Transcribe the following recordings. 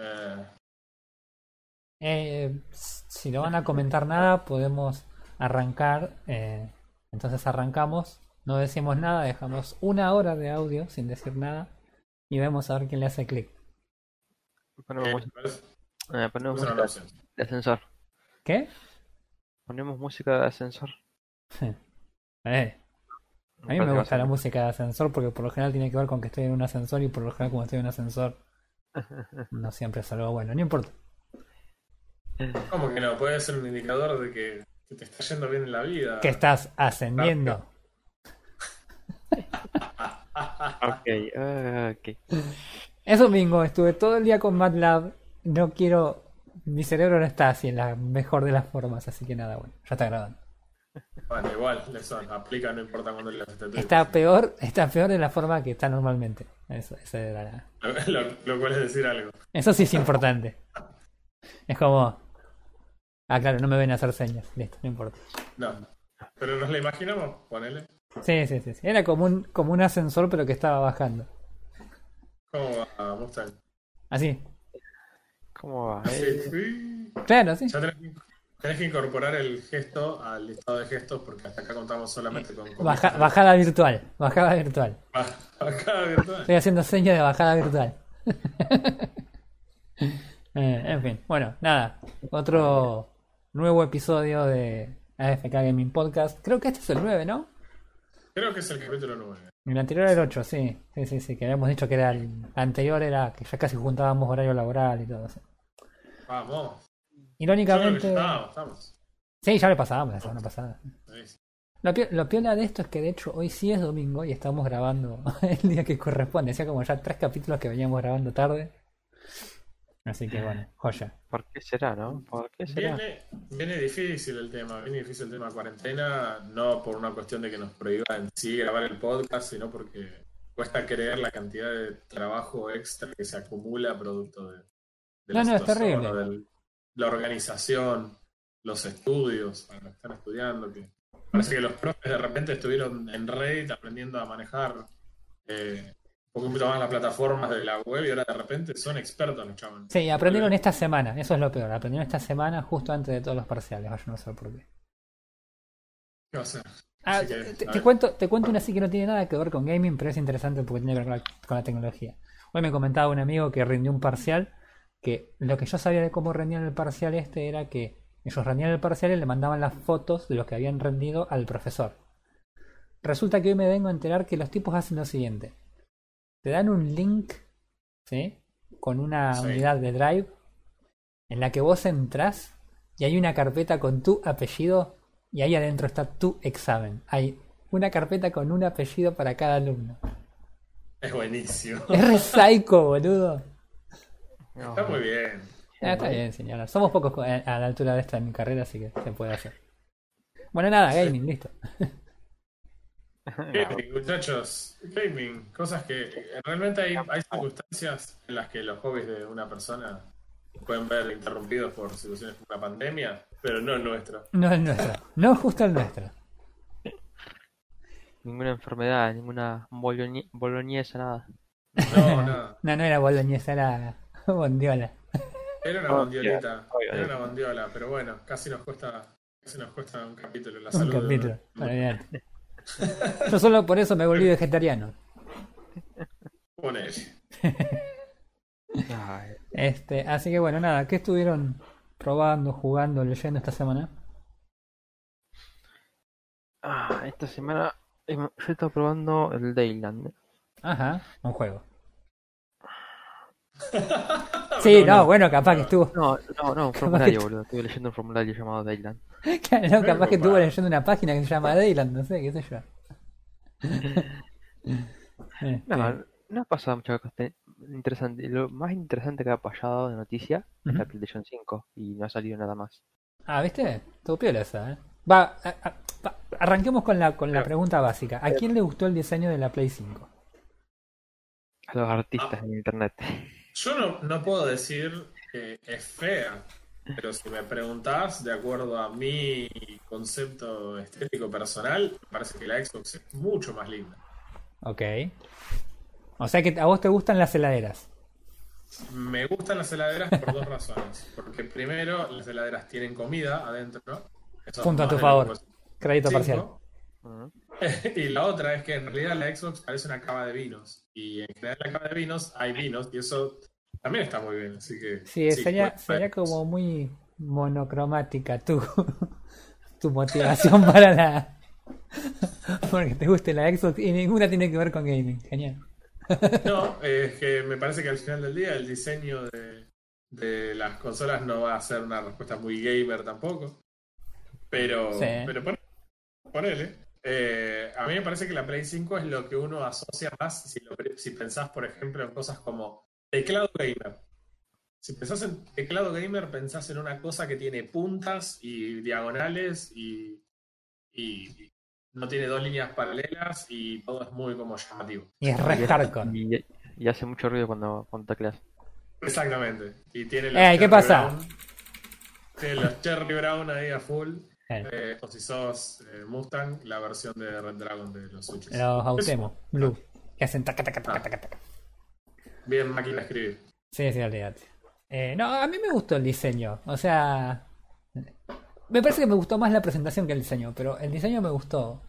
Eh, Eh, si no van a comentar nada, podemos arrancar. eh, entonces arrancamos, no decimos nada, dejamos una hora de audio sin decir nada y vemos a ver quién le hace clic. Ponemos, eh, música, eh, ponemos música de ascensor. ¿Qué? Ponemos música de ascensor. Eh, a mí me gusta la música de ascensor porque por lo general tiene que ver con que estoy en un ascensor y por lo general como estoy en un ascensor no siempre es algo bueno, no importa. ¿Cómo que no? Puede ser un indicador de que, que te está yendo bien en la vida. Que estás ascendiendo. Ok, ok. Es domingo, estuve todo el día con MATLAB. No quiero. Mi cerebro no está así en la mejor de las formas, así que nada, bueno, ya está grabando. Bueno, igual, eso aplica, no importa cuándo le haces este. Está peor, está peor de la forma que está normalmente. Eso, eso, era la- Lo, lo cual es decir algo. eso sí es importante. Es como. Ah, claro, no me ven a hacer señas. Listo, no importa. No. Pero nos la imaginamos, ponele. Sí, sí, sí. sí. Era como un, como un ascensor, pero que estaba bajando. ¿Cómo va, Mustang? Así. ¿Cómo va? Sí, Eh, sí. Claro, sí. Ya tenés tenés que incorporar el gesto al listado de gestos porque hasta acá contamos solamente con... con Baja- bajada virtual. Bajada virtual. Ba- Bajada virtual. Estoy haciendo señas de bajada virtual. Eh, en fin, bueno, nada. Otro nuevo episodio de AFK Gaming Podcast. Creo que este es el 9, ¿no? Creo que es el capítulo 9. El anterior era el 8, sí. Sí, sí, sí. Que habíamos dicho que era el anterior, era que ya casi juntábamos horario laboral y todo eso. Vamos. Irónicamente. Sí, ya le pasábamos la semana pasada. Sí. Lo, pi- lo piola de esto es que de hecho hoy sí es domingo y estamos grabando el día que corresponde. O sea, como ya tres capítulos que veníamos grabando tarde. Así que bueno, joya. ¿Por qué será, no? ¿Por qué será? Viene, viene difícil el tema, viene difícil el tema de cuarentena, no por una cuestión de que nos prohíba en sí grabar el podcast, sino porque cuesta creer la cantidad de trabajo extra que se acumula producto de, de No, no, es terrible. del- la organización, los estudios, para los que están estudiando, que parece que los profes de repente estuvieron en Reddit aprendiendo a manejar eh, un poquito más las plataformas de la web y ahora de repente son expertos los chavales. Sí, aprendieron esta semana, eso es lo peor. Aprendieron esta semana justo antes de todos los parciales. Vaya, no sé por qué. ¿Qué va a hacer? Ah, que, te, a cuento, te cuento una así que no tiene nada que ver con gaming, pero es interesante porque tiene que ver con la, con la tecnología. Hoy me comentaba un amigo que rindió un parcial, que lo que yo sabía de cómo rendían el parcial este era que ellos rendían el parcial y le mandaban las fotos de los que habían rendido al profesor. Resulta que hoy me vengo a enterar que los tipos hacen lo siguiente. Te dan un link, ¿sí? Con una Sí. unidad de Drive en la que vos entrás y hay una carpeta con tu apellido y ahí adentro está tu examen. Hay una carpeta con un apellido para cada alumno. Es buenísimo. Es re psycho, boludo. Está muy bien. Ah, está bien, señora. Somos pocos co- a la altura de esta en mi carrera, así que se puede hacer. Bueno, nada, gaming, listo. Gaming, muchachos, gaming, cosas que realmente hay, hay circunstancias en las que los hobbies de una persona pueden ver interrumpidos por situaciones como la pandemia, pero no el nuestro. No el nuestro. No justo el nuestro. Ninguna enfermedad, ninguna boloñe- boloñesa, nada. No, no. No, no era boloñesa, era bondiola. Era una Oh, bondiolita, yeah. era una bondiola, pero bueno, casi nos cuesta, casi nos cuesta un capítulo la Un salud. de capítulo. olvidate. Yo solo por eso me volví vegetariano. Ponele. Ay, Este, así que bueno, nada, ¿qué estuvieron probando, jugando, leyendo esta semana? ah, esta semana yo he estado probando el Dayland. Ajá, un juego. Sí, no, bueno, capaz que estuvo. No, no, no, un formulario, boludo. Estuve leyendo un formulario llamado Dayland. Claro, no, capaz que estuvo leyendo una página que se llama Dayland, no sé, qué sé yo. Este, No, no ha pasado mucho interesante. Lo más interesante que ha pasado de noticia es la. PlayStation 5 y no ha salido nada más. Ah, ¿viste? Estuvo piola esa, ¿eh? Va, a- a- va, arranquemos con la, con la pregunta básica. ¿A quién le gustó el diseño de la Play 5? A los artistas Ah. en internet. Yo no, no puedo decir que es fea, pero si me preguntás, de acuerdo a mi concepto estético personal, me parece que la Xbox es mucho más linda. Ok. O sea que a vos te gustan las heladeras. Me gustan las heladeras por dos razones. Porque primero, las heladeras tienen comida adentro. Eso Punto a tu favor. Crédito Cinco. parcial. Y la otra es que en realidad la Xbox parece una cava de vinos. Y en general en la cava de vinos hay vinos y eso también está muy bien. Así que. Sí, sería, pues, sería pues, como muy monocromática tu, tu motivación para la. Porque te guste la Xbox y ninguna tiene que ver con gaming. Genial. No, es que me parece que al final del día el diseño de, de las consolas no va a ser una respuesta muy gamer tampoco. Pero, Sí. pero pon- ponele. Eh, a mí me parece que la Play 5 es lo que uno asocia más si, lo- si pensás, por ejemplo, en cosas como teclado gamer. Si pensás en teclado gamer, pensás en una cosa que tiene puntas y diagonales y, y no tiene dos líneas paralelas y todo es muy como llamativo. Y es re Y hardcore. Y, y hace mucho ruido cuando, cuando tecleas. Exactamente. Y tiene los Ey, ¿qué Cherry pasa? Brown. Tiene los Cherry Brown ahí a full. Claro. Eh, o si sos eh, Mustang, la versión de Red Dragon de los Switches. Los Autemo, Blue. Que hacen taca, taca, taca, taca, taca. Bien máquina de escribir. Sí, sí, olvídate. Eh, no, a mí me gustó el diseño. O sea. Me parece que me gustó más la presentación que el diseño, pero el diseño me gustó.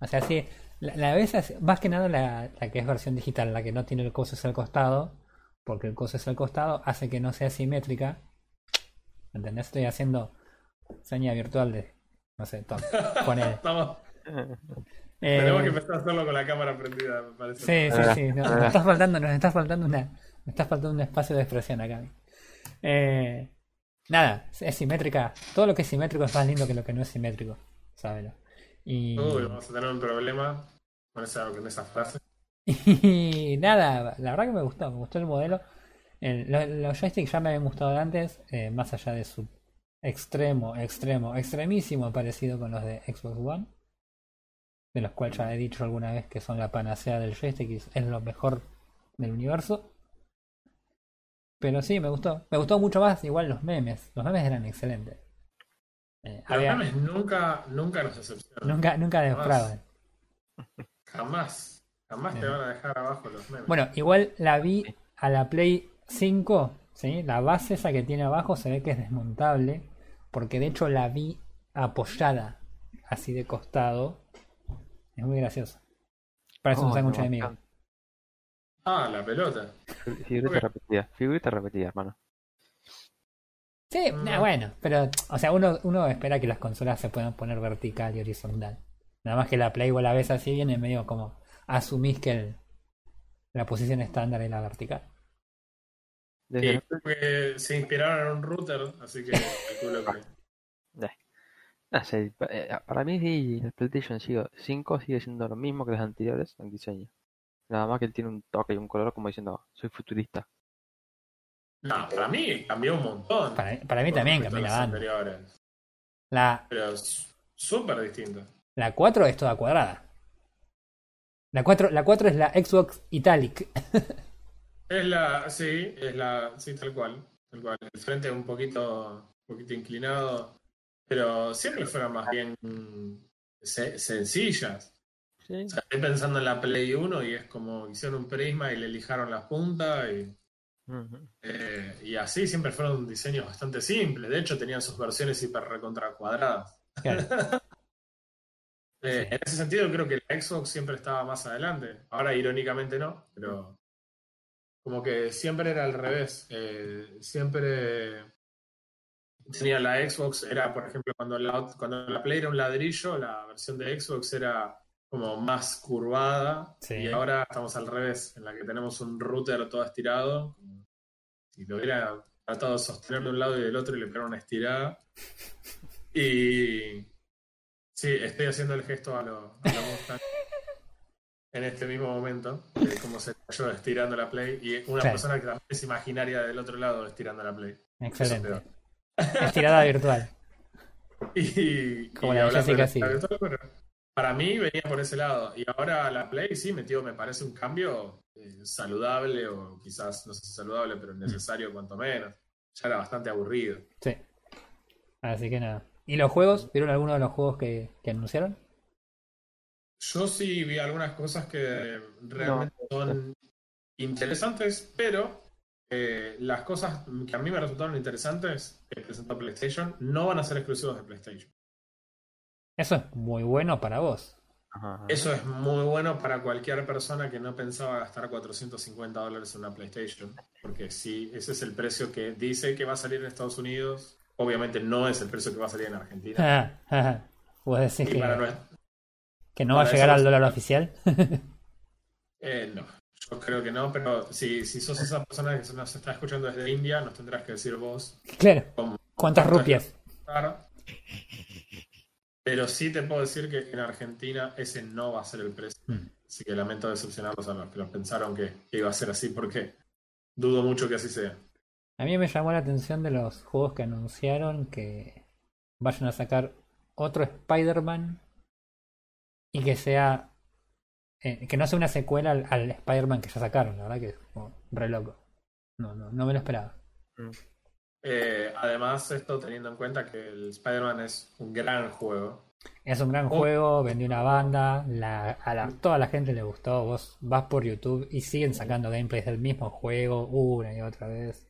O sea, sí, la, la vez, más que nada la, la que es versión digital, la que no tiene el coso es al costado, porque el coso es al costado, hace que no sea simétrica. ¿Entendés? Estoy haciendo seña virtual de. No sé, Tom. Con él. Eh, tenemos que empezar a hacerlo con la cámara prendida, me parece. Sí, sí, sí. no, nos está faltando, nos está faltando una, nos está faltando un espacio de expresión acá. Eh, nada, es simétrica. Todo lo que es simétrico es más lindo que lo que no es simétrico. Sábelo. Y, Uy, vamos a tener un problema con esa, con esa frase. y nada, la verdad que me gustó, me gustó el modelo. El- lo- los joysticks ya me habían gustado antes, eh, más allá de su extremo, extremo, extremísimo parecido con los de Xbox One. De los cuales ya he dicho alguna vez que son la panacea del joystick y es lo mejor del universo. Pero sí, me gustó. Me gustó mucho más igual los memes. Los memes eran excelentes. Eh, Los había- memes nunca, nunca nos decepcionan. nunca, nunca defraudan. Jamás. Jamás te van a dejar abajo los memes. Bueno, igual la vi a la Play 5, ¿sí? La base esa que tiene abajo se ve que es desmontable, porque de hecho la vi apoyada, así de costado. Es muy gracioso. Parece un sándwich no, de miga. Ah, la pelota. Figurita repetida, figurita repetida, hermano. Sí, Mm. nah, bueno, pero, o sea, uno, uno espera que las consolas se puedan poner vertical y horizontal. Nada más que la Play igual la ves así, viene medio como asumís que el- la posición estándar es la vertical. Desde Sí, la- se inspiraron en un router, así que calculo que. pa- eh, para mí sí, el PlayStation 5 sigue siendo lo mismo que los anteriores en diseño. Nada más que él tiene un toque y un color como diciendo, soy futurista. No, para mí cambió un montón. Para, para mí también cambió la banda. La, Pero es súper distinto. La 4 es toda cuadrada. La 4, la 4 es la Xbox Italic. Es la, sí, es la, sí, tal cual, tal cual. El frente un poquito, un poquito inclinado, pero siempre fueron más bien se- sencillas. Sí, O sea, estoy pensando en la Play 1 y es como hicieron un prisma y le lijaron las puntas y, eh, y así siempre fueron diseños bastante simples. De hecho, tenían sus versiones hiper recontra cuadradas. Claro. Eh, Sí. En ese sentido, creo que la Xbox siempre estaba más adelante. Ahora, irónicamente, no, pero como que siempre era al revés. Eh, siempre tenía la Xbox, era, por ejemplo, cuando la, cuando la Play era un ladrillo, la versión de Xbox era como más curvada. Sí. Y ahora estamos al revés, en la que tenemos un router todo estirado. Si lo hubiera tratado de sostener de un lado y del otro y le pegara una estirada. Y. Sí, estoy haciendo el gesto a lo, a lo Mustang en este mismo momento, de cómo se cayó estirando la Play y una persona que también es imaginaria del otro lado estirando la Play. Excelente. Estirada virtual. Y, Como y la de Jessica virtual, bueno, para mí venía por ese lado. Y ahora la Play sí metió, me parece un cambio eh, saludable o quizás, no sé si saludable, pero necesario cuanto menos. Ya era bastante aburrido. Sí. Así que nada. ¿Y los juegos? ¿Vieron alguno de los juegos que, que anunciaron? Yo sí vi algunas cosas que realmente son interesantes, pero eh, las cosas que a mí me resultaron interesantes que presentó PlayStation no van a ser exclusivos de PlayStation. Eso es muy bueno para vos. Ajá. Eso es muy bueno para cualquier persona que no pensaba gastar 450 dólares en una PlayStation, porque si ese es el precio que dice que va a salir en Estados Unidos, obviamente no es el precio que va a salir en Argentina. Ah, ah, Vos decís Y que, para nuestra- que no va a llegar al dólar oficial. eh, no, yo creo que no, pero si, si sos esa persona que nos está escuchando desde India, nos tendrás que decir vos claro. cómo- ¿Cuántas rupias? Pero sí te puedo decir que en Argentina ese no va a ser el precio. Mm. Así que lamento decepcionarlos a los que los pensaron que, que iba a ser así, porque dudo mucho que así sea. A mí me llamó la atención de los juegos que anunciaron que vayan a sacar otro Spider-Man y que sea. Eh, que no sea una secuela al, al Spider-Man que ya sacaron, la verdad que es como re loco. No, no, no me lo esperaba. Eh, además, esto teniendo en cuenta que el Spider-Man es un gran juego. Es un gran Oh. juego, vendió una banda, la, a la- toda la gente le gustó. Vos vas por YouTube y siguen sacando gameplays del mismo juego una y otra vez.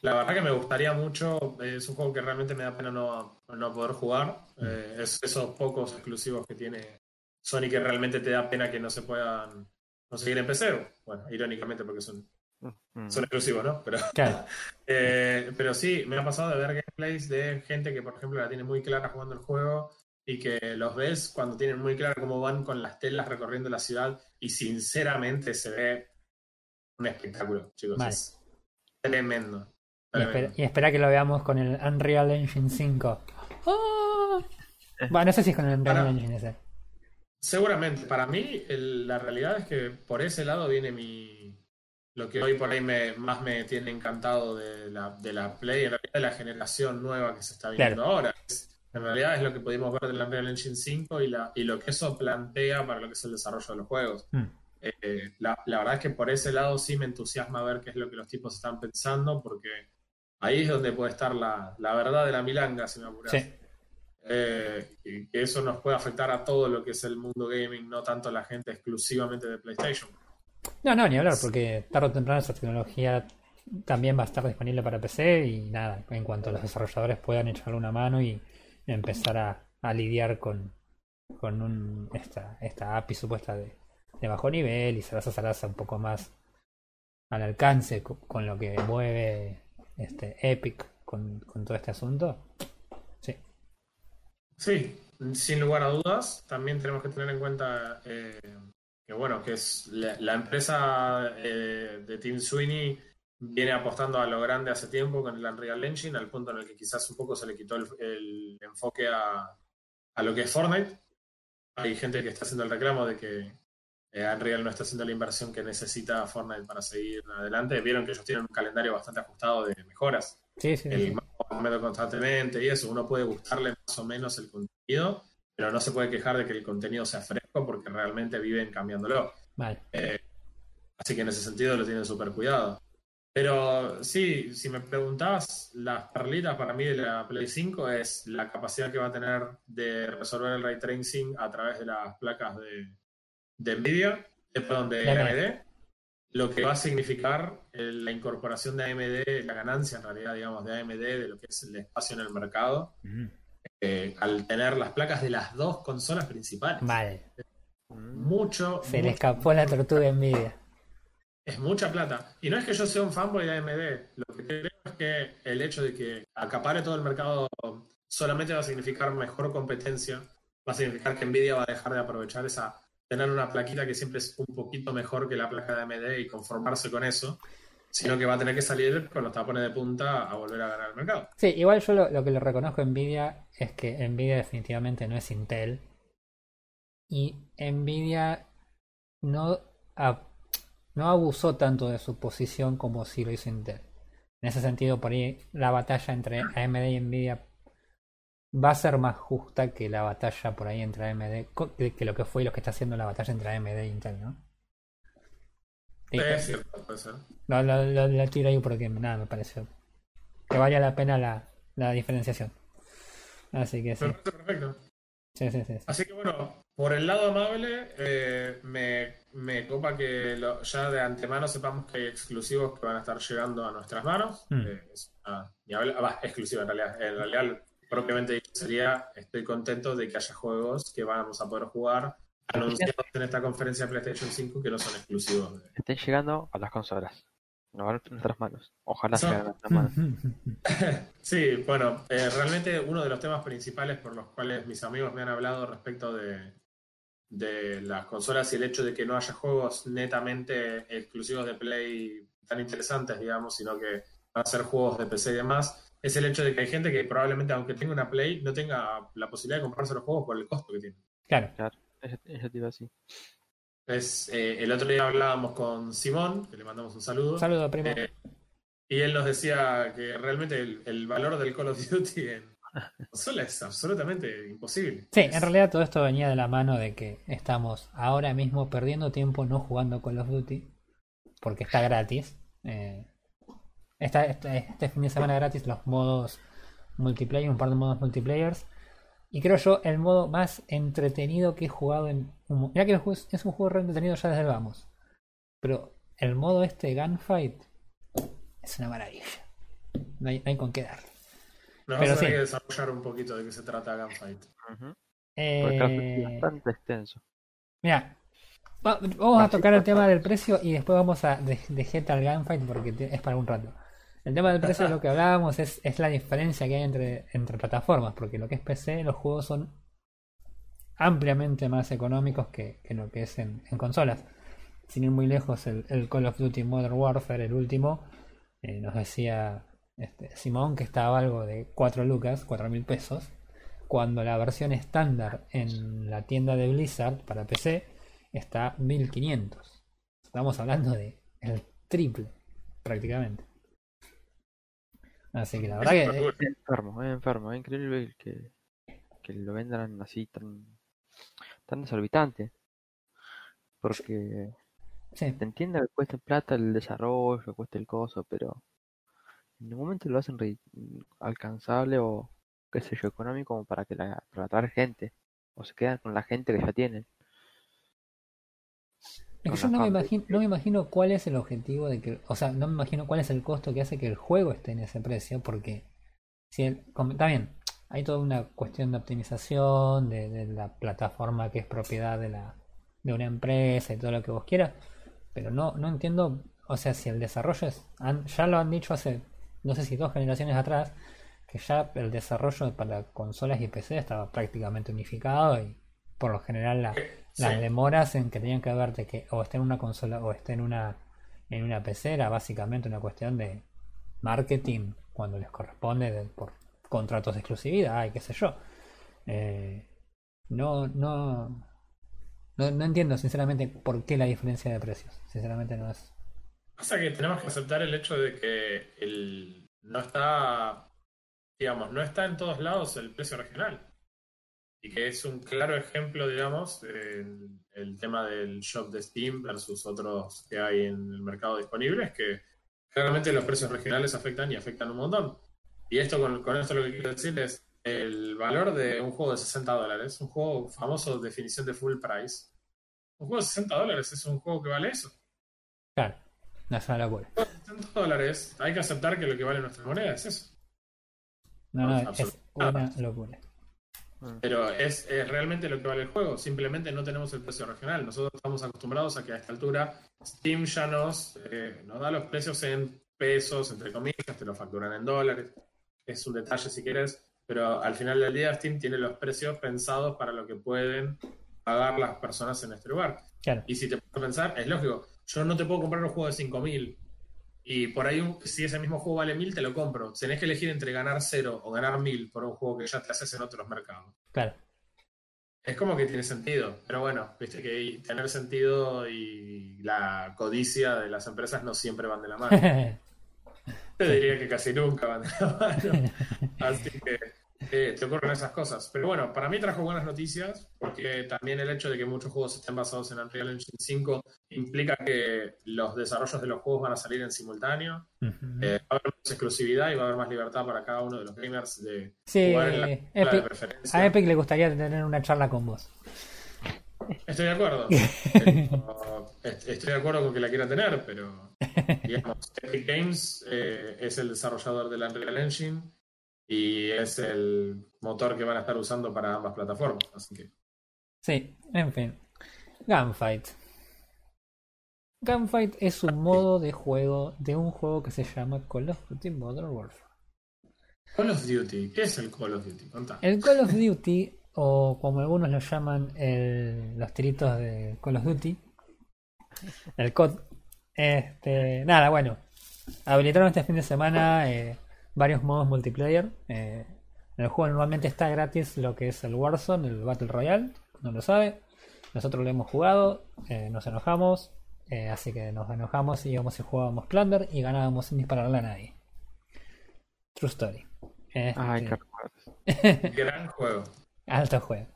La verdad que me gustaría mucho, eh, es un juego que realmente me da pena no, no poder jugar. Eh, es esos pocos exclusivos que tiene Sony que realmente te da pena que no se puedan conseguir en PC. Bueno, irónicamente porque son, Mm. son exclusivos, ¿no? Pero, Claro, eh, pero sí, me ha pasado de ver gameplays de gente que, por ejemplo, la tiene muy clara jugando el juego y que los ves cuando tienen muy claro cómo van con las telas recorriendo la ciudad y sinceramente se ve un espectáculo, chicos. Vale. Es tremendo. y, espera, y espera que lo veamos con el Unreal Engine 5. ¡Ah! Bueno, no sé si es con el Unreal Engine ese. Seguramente, para mí el- la realidad es que por ese lado viene mi lo que hoy por ahí me, más me tiene encantado de la, de la Play, en realidad de la generación nueva que se está viendo ahora. Es- en realidad es lo que pudimos ver del Unreal Engine 5 y, la, y lo que eso plantea para lo que es el desarrollo de los juegos. Mm. Eh, la, la verdad es que por ese lado sí me entusiasma ver qué es lo que los tipos están pensando, porque ahí es donde puede estar la, la verdad de la milanga, si me apuras. Sí. Eh, que eso nos puede afectar a todo lo que es el mundo gaming, no tanto a la gente exclusivamente de PlayStation. No, no, ni hablar, porque tarde o temprano esa tecnología también va a estar disponible para PC y nada, en cuanto los desarrolladores puedan echarle una mano y empezar a, a lidiar con, con un, esta, esta API supuesta de, de bajo nivel y Sarasa Sarasa un poco más al alcance co- con, lo que mueve este Epic con, con todo este asunto. Sí, sin lugar a dudas, también tenemos que tener en cuenta eh, que bueno, que es la, la empresa eh, de Tim Sweeney viene apostando a lo grande hace tiempo con el Unreal Engine, al punto en el que quizás un poco se le quitó el, el enfoque a, a lo que es Fortnite. Hay gente que está haciendo el reclamo de que eh, Unreal no está haciendo la inversión que necesita Fortnite para seguir adelante. Vieron que ellos tienen un calendario bastante ajustado de mejoras sí, sí. sí. el constantemente y eso, uno puede gustarle más o menos el contenido, pero no se puede quejar de que el contenido sea fresco porque realmente viven cambiándolo. Vale. Así que en ese sentido lo tienen súper cuidado. Pero sí, si me preguntabas, las perlitas para mí de la Play 5 es la capacidad que va a tener de resolver el ray tracing a través de las placas de, de Nvidia, eh, perdón, de De AMD. Lo que va a significar eh, la incorporación de AMD, la ganancia en realidad, digamos, de AMD, de lo que es el espacio en el mercado, Mm, eh, al tener las placas de las dos consolas principales. Vale. Mm. Mucho, Se le mucho escapó la tortuga envidia. Es mucha plata. Y no es que yo sea un fanboy de AMD. Lo que creo es que el hecho de que acapare todo el mercado solamente va a significar mejor competencia. Va a significar que Nvidia va a dejar de aprovechar esa. Tener una plaquita que siempre es un poquito mejor que la placa de AMD y conformarse con eso. Sino que va a tener que salir con los tapones de punta a volver a ganar el mercado. Sí, igual yo lo, que le reconozco a Nvidia es que Nvidia definitivamente no es Intel. Y Nvidia no, no abusó tanto de su posición como si lo hizo Intel. En ese sentido, por ahí la batalla entre AMD y Nvidia va a ser más justa que la batalla por ahí entre AMD, que lo que fue y lo que está haciendo la batalla entre AMD e Intel, ¿no? Sí, Es cierto, puede ser. lo, lo, lo- lo tiro ahí porque nada, me pareció que valía la pena la, la diferenciación. Así que sí. Perfecto, perfecto. Sí, sí, sí. sí. Así que bueno, por el lado amable, eh, me, me copa que lo- ya de antemano sepamos que hay exclusivos que van a estar llegando a nuestras manos. Mm. Eh, es una- ni habla- va, exclusiva en realidad. En realidad, propiamente dicho, sería, estoy contento de que haya juegos que vamos a poder jugar anunciados en esta conferencia de PlayStation 5 que no son exclusivos. de- Estén llegando a las consolas. No van a nuestras manos. Ojalá lleguen a nuestras manos. Sí, bueno, eh, realmente uno de los temas principales por los cuales mis amigos me han hablado respecto de, de las consolas y el hecho de que no haya juegos netamente exclusivos de Play tan interesantes, digamos, sino que van a ser juegos de PC y demás, es el hecho de que hay gente que probablemente, aunque tenga una Play, no tenga la posibilidad de comprarse los juegos por el costo que tiene. Claro. Eso, eso te iba así. Es, eh, el otro día hablábamos con Simón, que le mandamos un saludo. Un saludo, primo. Eh, y él nos decía que realmente el, el valor del Call of Duty en consola es absolutamente imposible. Sí, Es- en realidad todo esto venía de la mano de que estamos ahora mismo perdiendo tiempo no jugando Call of Duty porque está gratis. Eh, esta- este, este fin de semana gratis los modos multiplayer, un par de modos multiplayers. Y creo yo el modo más entretenido que he jugado en un... Mira que el juego es un juego re entretenido ya desde el vamos. Pero el modo este Gunfight es una maravilla. No hay, no hay con qué dar. Nos pero vamos a tener sí. que desarrollar un poquito de qué se trata Gunfight. Call of Duty es Eh, bastante extenso. Mira, va- vamos a tocar el tema del precio y después vamos a de, al gunfight porque te- es para un rato. El tema del precio, lo que hablábamos, es, es la diferencia que hay entre, entre plataformas, porque lo que es PC, los juegos son ampliamente más económicos que, que lo que es en, en consolas. Sin ir muy lejos, el, el Call of Duty Modern Warfare, el último, eh, nos decía este, Simón que estaba algo de 4 lucas, 4 mil pesos, cuando la versión estándar en la tienda de Blizzard para PC está 1500. Estamos hablando de el triple, prácticamente. Así que la verdad que eh, Es enfermo, es enfermo. Es increíble que, que lo vendan así tan, tan desorbitante. Porque sí, te entiendo que cueste plata el desarrollo, que cueste el coso, pero en ningún momento lo hacen alcanzable o qué sé yo, económico como para que la, para atraer gente. O se quedan con la gente que ya tienen. Es que yo no me, imagino, no me imagino cuál es el objetivo de que, o sea, no me imagino cuál es el costo que hace que el juego esté en ese precio, porque si el, está bien, hay toda una cuestión de optimización de, de la plataforma que es propiedad de la de una empresa y todo lo que vos quieras, pero no no entiendo, o sea, si el desarrollo es, han- ya lo han dicho hace, no sé si dos generaciones atrás, que ya el desarrollo para consolas y PC estaba prácticamente unificado y por lo general la, Sí. las demoras en que tenían que ver de que o esté en una consola o esté en una en una PC era básicamente una cuestión de marketing cuando les corresponde de- por contratos de exclusividad y qué sé yo. Eh, no, no, no, no entiendo sinceramente por qué la diferencia de precios. Sinceramente no es. Pasa que tenemos que aceptar el hecho de que el, no está, digamos, no está en todos lados el precio regional. Y que es un claro ejemplo, digamos, el, el tema del shop de Steam versus otros que hay en el mercado disponibles, que claramente los precios regionales afectan y afectan un montón. Y esto con, con esto lo que quiero decir es el valor de un juego de 60 dólares, un juego famoso definición de full price. Un juego de 60 dólares es un juego que vale eso. Claro, no es una locura. 60 dólares, hay que aceptar que lo que vale nuestra moneda es eso. No, no, es Absolutamente. una locura. Mm. Pero es, es realmente lo que vale el juego. Simplemente no tenemos el precio regional. Nosotros estamos acostumbrados a que a esta altura Steam ya nos, eh, nos da los precios en pesos, entre comillas, te lo facturan en dólares. Es un detalle si quieres, pero al final del día Steam tiene los precios pensados para lo que pueden pagar las personas en este lugar. Claro, Y si te puedes pensar, es lógico, yo no te puedo comprar un juego de 5000 y por ahí si ese mismo juego vale 1000 te lo compro. Tenés que elegir entre ganar 0 o ganar 1000 por un juego que ya te haces en otros mercados. claro. Es como que tiene sentido, pero bueno, viste que tener sentido y la codicia de las empresas no siempre van de la mano. Te diría que casi nunca van de la mano. Así que eh, te ocurren esas cosas. Pero bueno, para mí trajo buenas noticias, porque también el hecho de que muchos juegos estén basados en Unreal Engine 5 implica que los desarrollos de los juegos van a salir en simultáneo. Eh, va a haber más exclusividad y va a haber más libertad para cada uno de los gamers de Sí, jugar en la consola de Epic- preferencia. a Epic le gustaría tener una charla con vos. estoy de acuerdo. Estoy de acuerdo con que la quieran tener, pero digamos, Epic Games eh, es el desarrollador del Unreal Engine y es el motor que van a estar usando para ambas plataformas. Así que Sí, en fin. Gunfight. Gunfight es un modo de juego de un juego que se llama Call of Duty Modern Warfare. Call of Duty, ¿qué es el Call of Duty? Contá. El Call of Duty, o como algunos lo llaman el- los tiritos de Call of Duty, el COD, este, nada, bueno, habilitaron este fin de semana eh, varios modos multiplayer. eh, en el juego normalmente está gratis lo que es el Warzone, el Battle Royale, no lo sabe. Nosotros lo hemos jugado, eh, nos enojamos, eh, así que nos enojamos y íbamos y jugábamos Plunder y ganábamos sin dispararle a nadie. True story. Ay, Este, qué. Gran juego. Alto juego.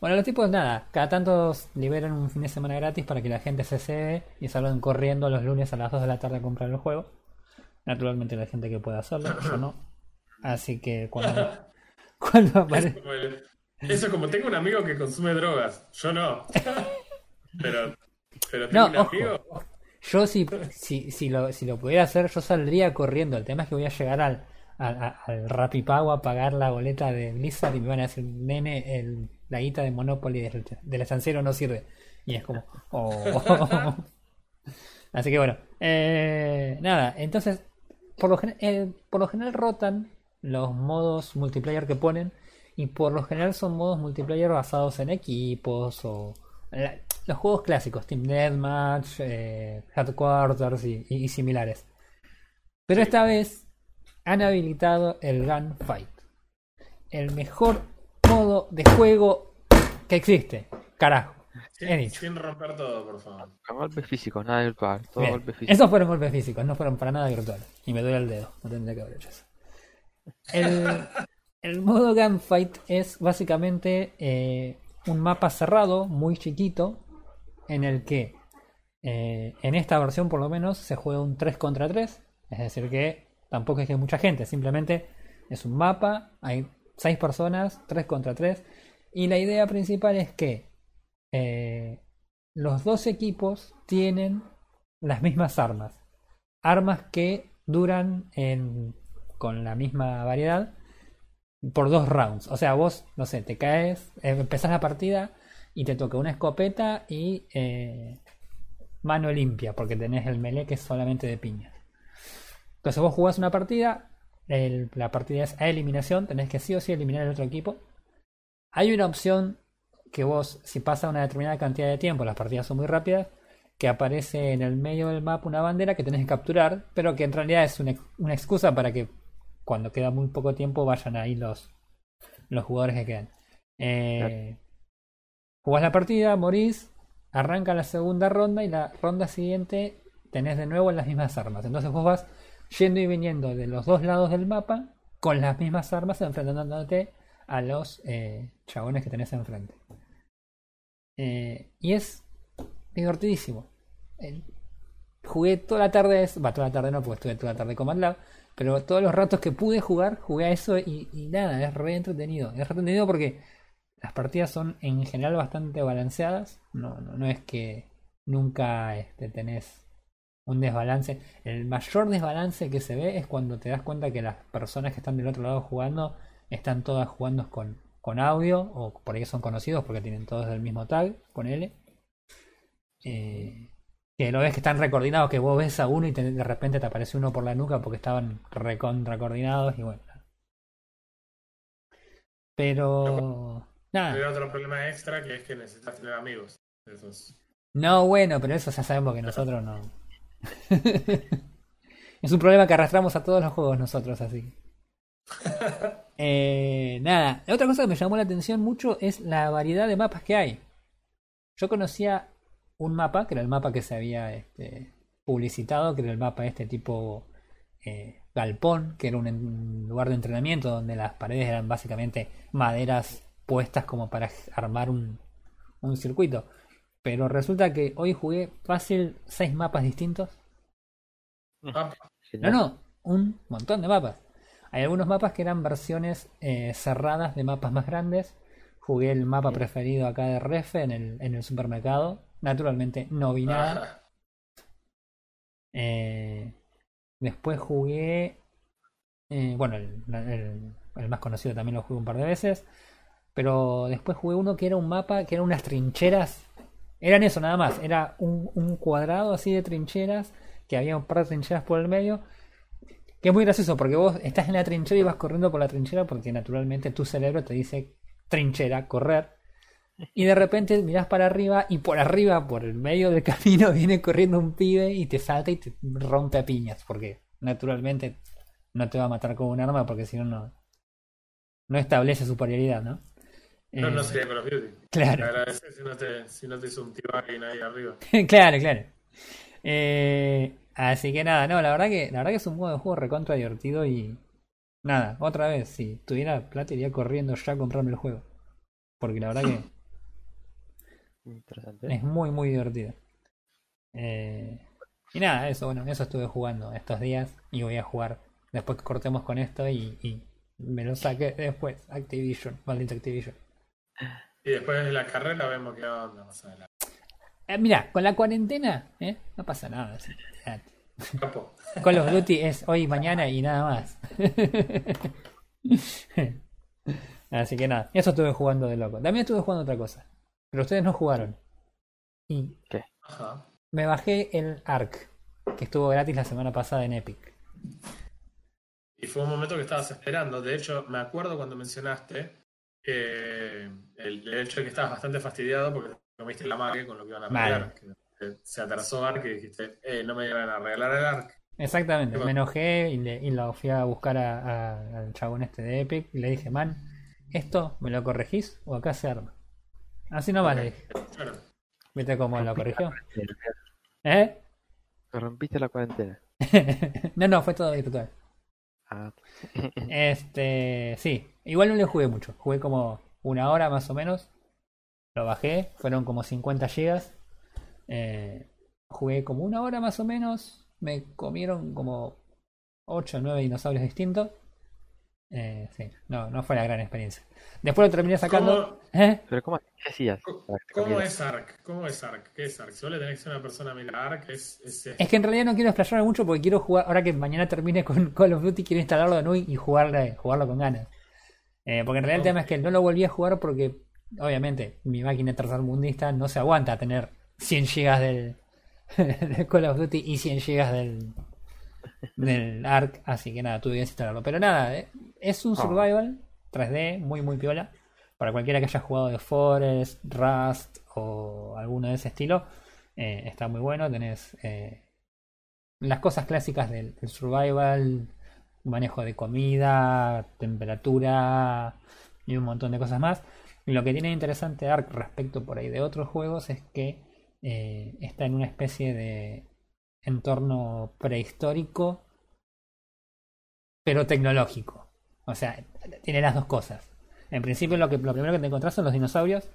Bueno, los tipos nada, cada tanto liberan un fin de semana gratis para que la gente se cede y salgan corriendo los lunes a las 2 de la tarde a comprar el juego. Naturalmente la gente que pueda hacerlo, yo no. Así que cuando, cuando aparece... el- eso es como tengo un amigo que consume drogas, yo no. Pero, pero tengo No, un ojo. amigo. Yo si, si, si, lo, si lo pudiera hacer, yo saldría corriendo. El tema es que voy a llegar al, al, al Rapipago a pagar la boleta de Blizzard y me van a decir, nene, el, la guita de Monopoly del, del estanciero no sirve. Y es como, oh. Así que bueno, eh, nada, entonces, por lo, gen- eh, por lo general rotan los modos multiplayer que ponen y por lo general son modos multiplayer basados en equipos o la- los juegos clásicos, Team Deathmatch, eh, Headquarters y, y- y similares. Pero esta vez han habilitado el Gunfight, el mejor modo de juego que existe. Carajo, Sin, sin romper todo, por favor. Con golpes físicos, nada virtual. Todo Bien. Esos fueron golpes físicos, no fueron para nada virtuales. Y me duele el dedo, no tendría que haber hecho eso. El, el modo Gunfight es básicamente eh, un mapa cerrado, muy chiquito, en el que eh, en esta versión por lo menos se juega un 3 contra 3. Es decir, que tampoco es que hay mucha gente, simplemente es un mapa, hay 6 personas, 3 contra 3. Y la idea principal es que eh, los dos equipos tienen las mismas armas. Armas que duran en- con la misma variedad por dos rounds. O sea, vos, no sé, te caes, eh, empezás la partida y te toca una escopeta y eh, mano limpia, porque tenés el melee que es solamente de piñas. Entonces vos jugás una partida, la partida es a eliminación, tenés que sí o sí eliminar al otro equipo. Hay una opción que vos, si pasa una determinada cantidad de tiempo, las partidas son muy rápidas, que aparece en el medio del mapa una bandera que tenés que capturar, pero que en realidad es una, ex- una excusa para que cuando queda muy poco tiempo vayan ahí los, los jugadores que quedan. Eh, Jugás la partida, morís, arranca la segunda ronda y la ronda siguiente tenés de nuevo las mismas armas. Entonces vos vas yendo y viniendo de los dos lados del mapa con las mismas armas enfrentándote a los eh, chabones que tenés enfrente. Eh, y es divertidísimo. Eh, jugué toda la tarde, va toda la tarde no, porque estuve toda la tarde con MATLAB, pero todos los ratos que pude jugar, jugué a eso y, nada, es re entretenido. Es re entretenido porque las partidas son en general bastante balanceadas. No, no, no es que nunca este, tenés un desbalance. El mayor desbalance que se ve es cuando te das cuenta que las personas que están del otro lado jugando están todas jugando con, con audio o por ahí son conocidos porque tienen todos el mismo tag, ponele. Eh, que lo ves que están recoordinados, que vos ves a uno y te- de repente te aparece uno por la nuca porque estaban recontra coordinados y bueno. Pero nada. Hay otro problema extra que es que necesitas tener amigos. Eso es- No, bueno, pero eso ya sabemos que nosotros no. es un problema que arrastramos a todos los juegos nosotros así. Eh, nada, la otra cosa que me llamó la atención mucho es la variedad de mapas que hay. Yo conocía un mapa, que era el mapa que se había este, publicitado, que era el mapa este tipo eh, galpón, que era un lugar de entrenamiento donde las paredes eran básicamente maderas puestas como para armar un, un circuito. Pero resulta que hoy jugué fácil seis mapas distintos. Ah, No, no, un montón de mapas. Hay algunos mapas que eran versiones eh, cerradas de mapas más grandes. Jugué el mapa preferido acá de Refe en el, en el supermercado. Naturalmente no vi nada. Ah, Eh, después jugué. eh, bueno, el, el- el más conocido también lo jugué un par de veces. Pero después jugué uno que era un mapa, que eran unas trincheras. Eran eso nada más. Era un, un cuadrado así de trincheras. Que había un par de trincheras por el medio. Que es muy gracioso porque vos estás en la trinchera y vas corriendo por la trinchera porque naturalmente tu cerebro te dice trinchera, correr. Y de repente mirás para arriba y por arriba, por el medio del camino, viene corriendo un pibe y te salta y te rompe a piñas. Porque naturalmente no te va a matar con un arma porque si no, no, no establece superioridad, ¿no? no, Eh, no sería Call of Duty. Te Claro. agradeces si no te, si no te hizo un tío ahí nadie arriba. claro, claro. Eh, así que nada, no, la verdad que la verdad que es un modo de juego recontra divertido y nada, otra vez, si tuviera plata iría corriendo ya a comprarme el juego. Porque la verdad que Interesante. es muy muy divertido. Eh, y nada, eso, bueno, eso estuve jugando estos días y voy a jugar después que cortemos con esto y, y me lo saqué después, Activision, maldito Activision. Y después de la carrera vemos qué onda más adelante. Eh, mira, con la cuarentena, ¿eh? no pasa nada. sí, olvidate. Capo. Call of Duty es hoy, mañana y nada más. Así que nada, eso estuve jugando de loco. También estuve jugando otra cosa. Pero ustedes no jugaron. Y Ajá. me bajé el ARC, que estuvo gratis la semana pasada en Epic. Y fue un momento que estabas esperando. De hecho, me acuerdo cuando mencionaste que el, el hecho de que estabas bastante fastidiado porque comiste la mague con lo que iban a. Que, eh, se atrasó Ark y dijiste, eh, no me iban a regalar el Ark. Exactamente, me enojé y, le, y lo fui a buscar a- a- al chabón este de Epic y le dije, man, ¿esto me lo corregís o acá se arma? Así nomás le dije. Claro. ¿Viste cómo lo corrigió? ¿Eh? Te rompiste la cuarentena. no, no, fue todo virtual. Ah, Este, sí, igual no le jugué mucho. Jugué como una hora más o menos. Lo bajé, fueron como 50 gigas. Eh, jugué como una hora más o menos. Me comieron como 8 o 9 dinosaurios distintos. Eh, sí, no, no fue la gran experiencia. Después lo terminé sacando. ¿Cómo, ¿Eh? Pero ¿cómo qué hacías? cómo- es Ark? ¿Cómo es Ark? ¿Qué es Ark? Si vos le tenés que ser una persona a Ark, es, es, Es que en realidad no quiero explayarme mucho porque quiero jugar, ahora que mañana termine con Call of Duty, quiero instalarlo de nuevo y jugarle, jugarlo con ganas. Eh, porque en realidad el tema es que no lo volví a jugar porque, obviamente, mi máquina tercermundista no se aguanta a tener 100 GB del, del Call of Duty y 100 GB del, del ARC, así que nada, tuve que desinstalarlo. Pero nada, eh, es un Ah. survival 3D muy, muy piola. Para cualquiera que haya jugado de Forest, Rust o alguno de ese estilo, eh, está muy bueno. Tenés eh, las cosas clásicas del, del survival, manejo de comida, temperatura y un montón de cosas más. Lo que tiene interesante Ark respecto por ahí de otros juegos es que eh, está en una especie de entorno prehistórico, pero tecnológico. O sea, tiene las dos cosas. En principio lo, que, lo primero que te encontrás son los dinosaurios,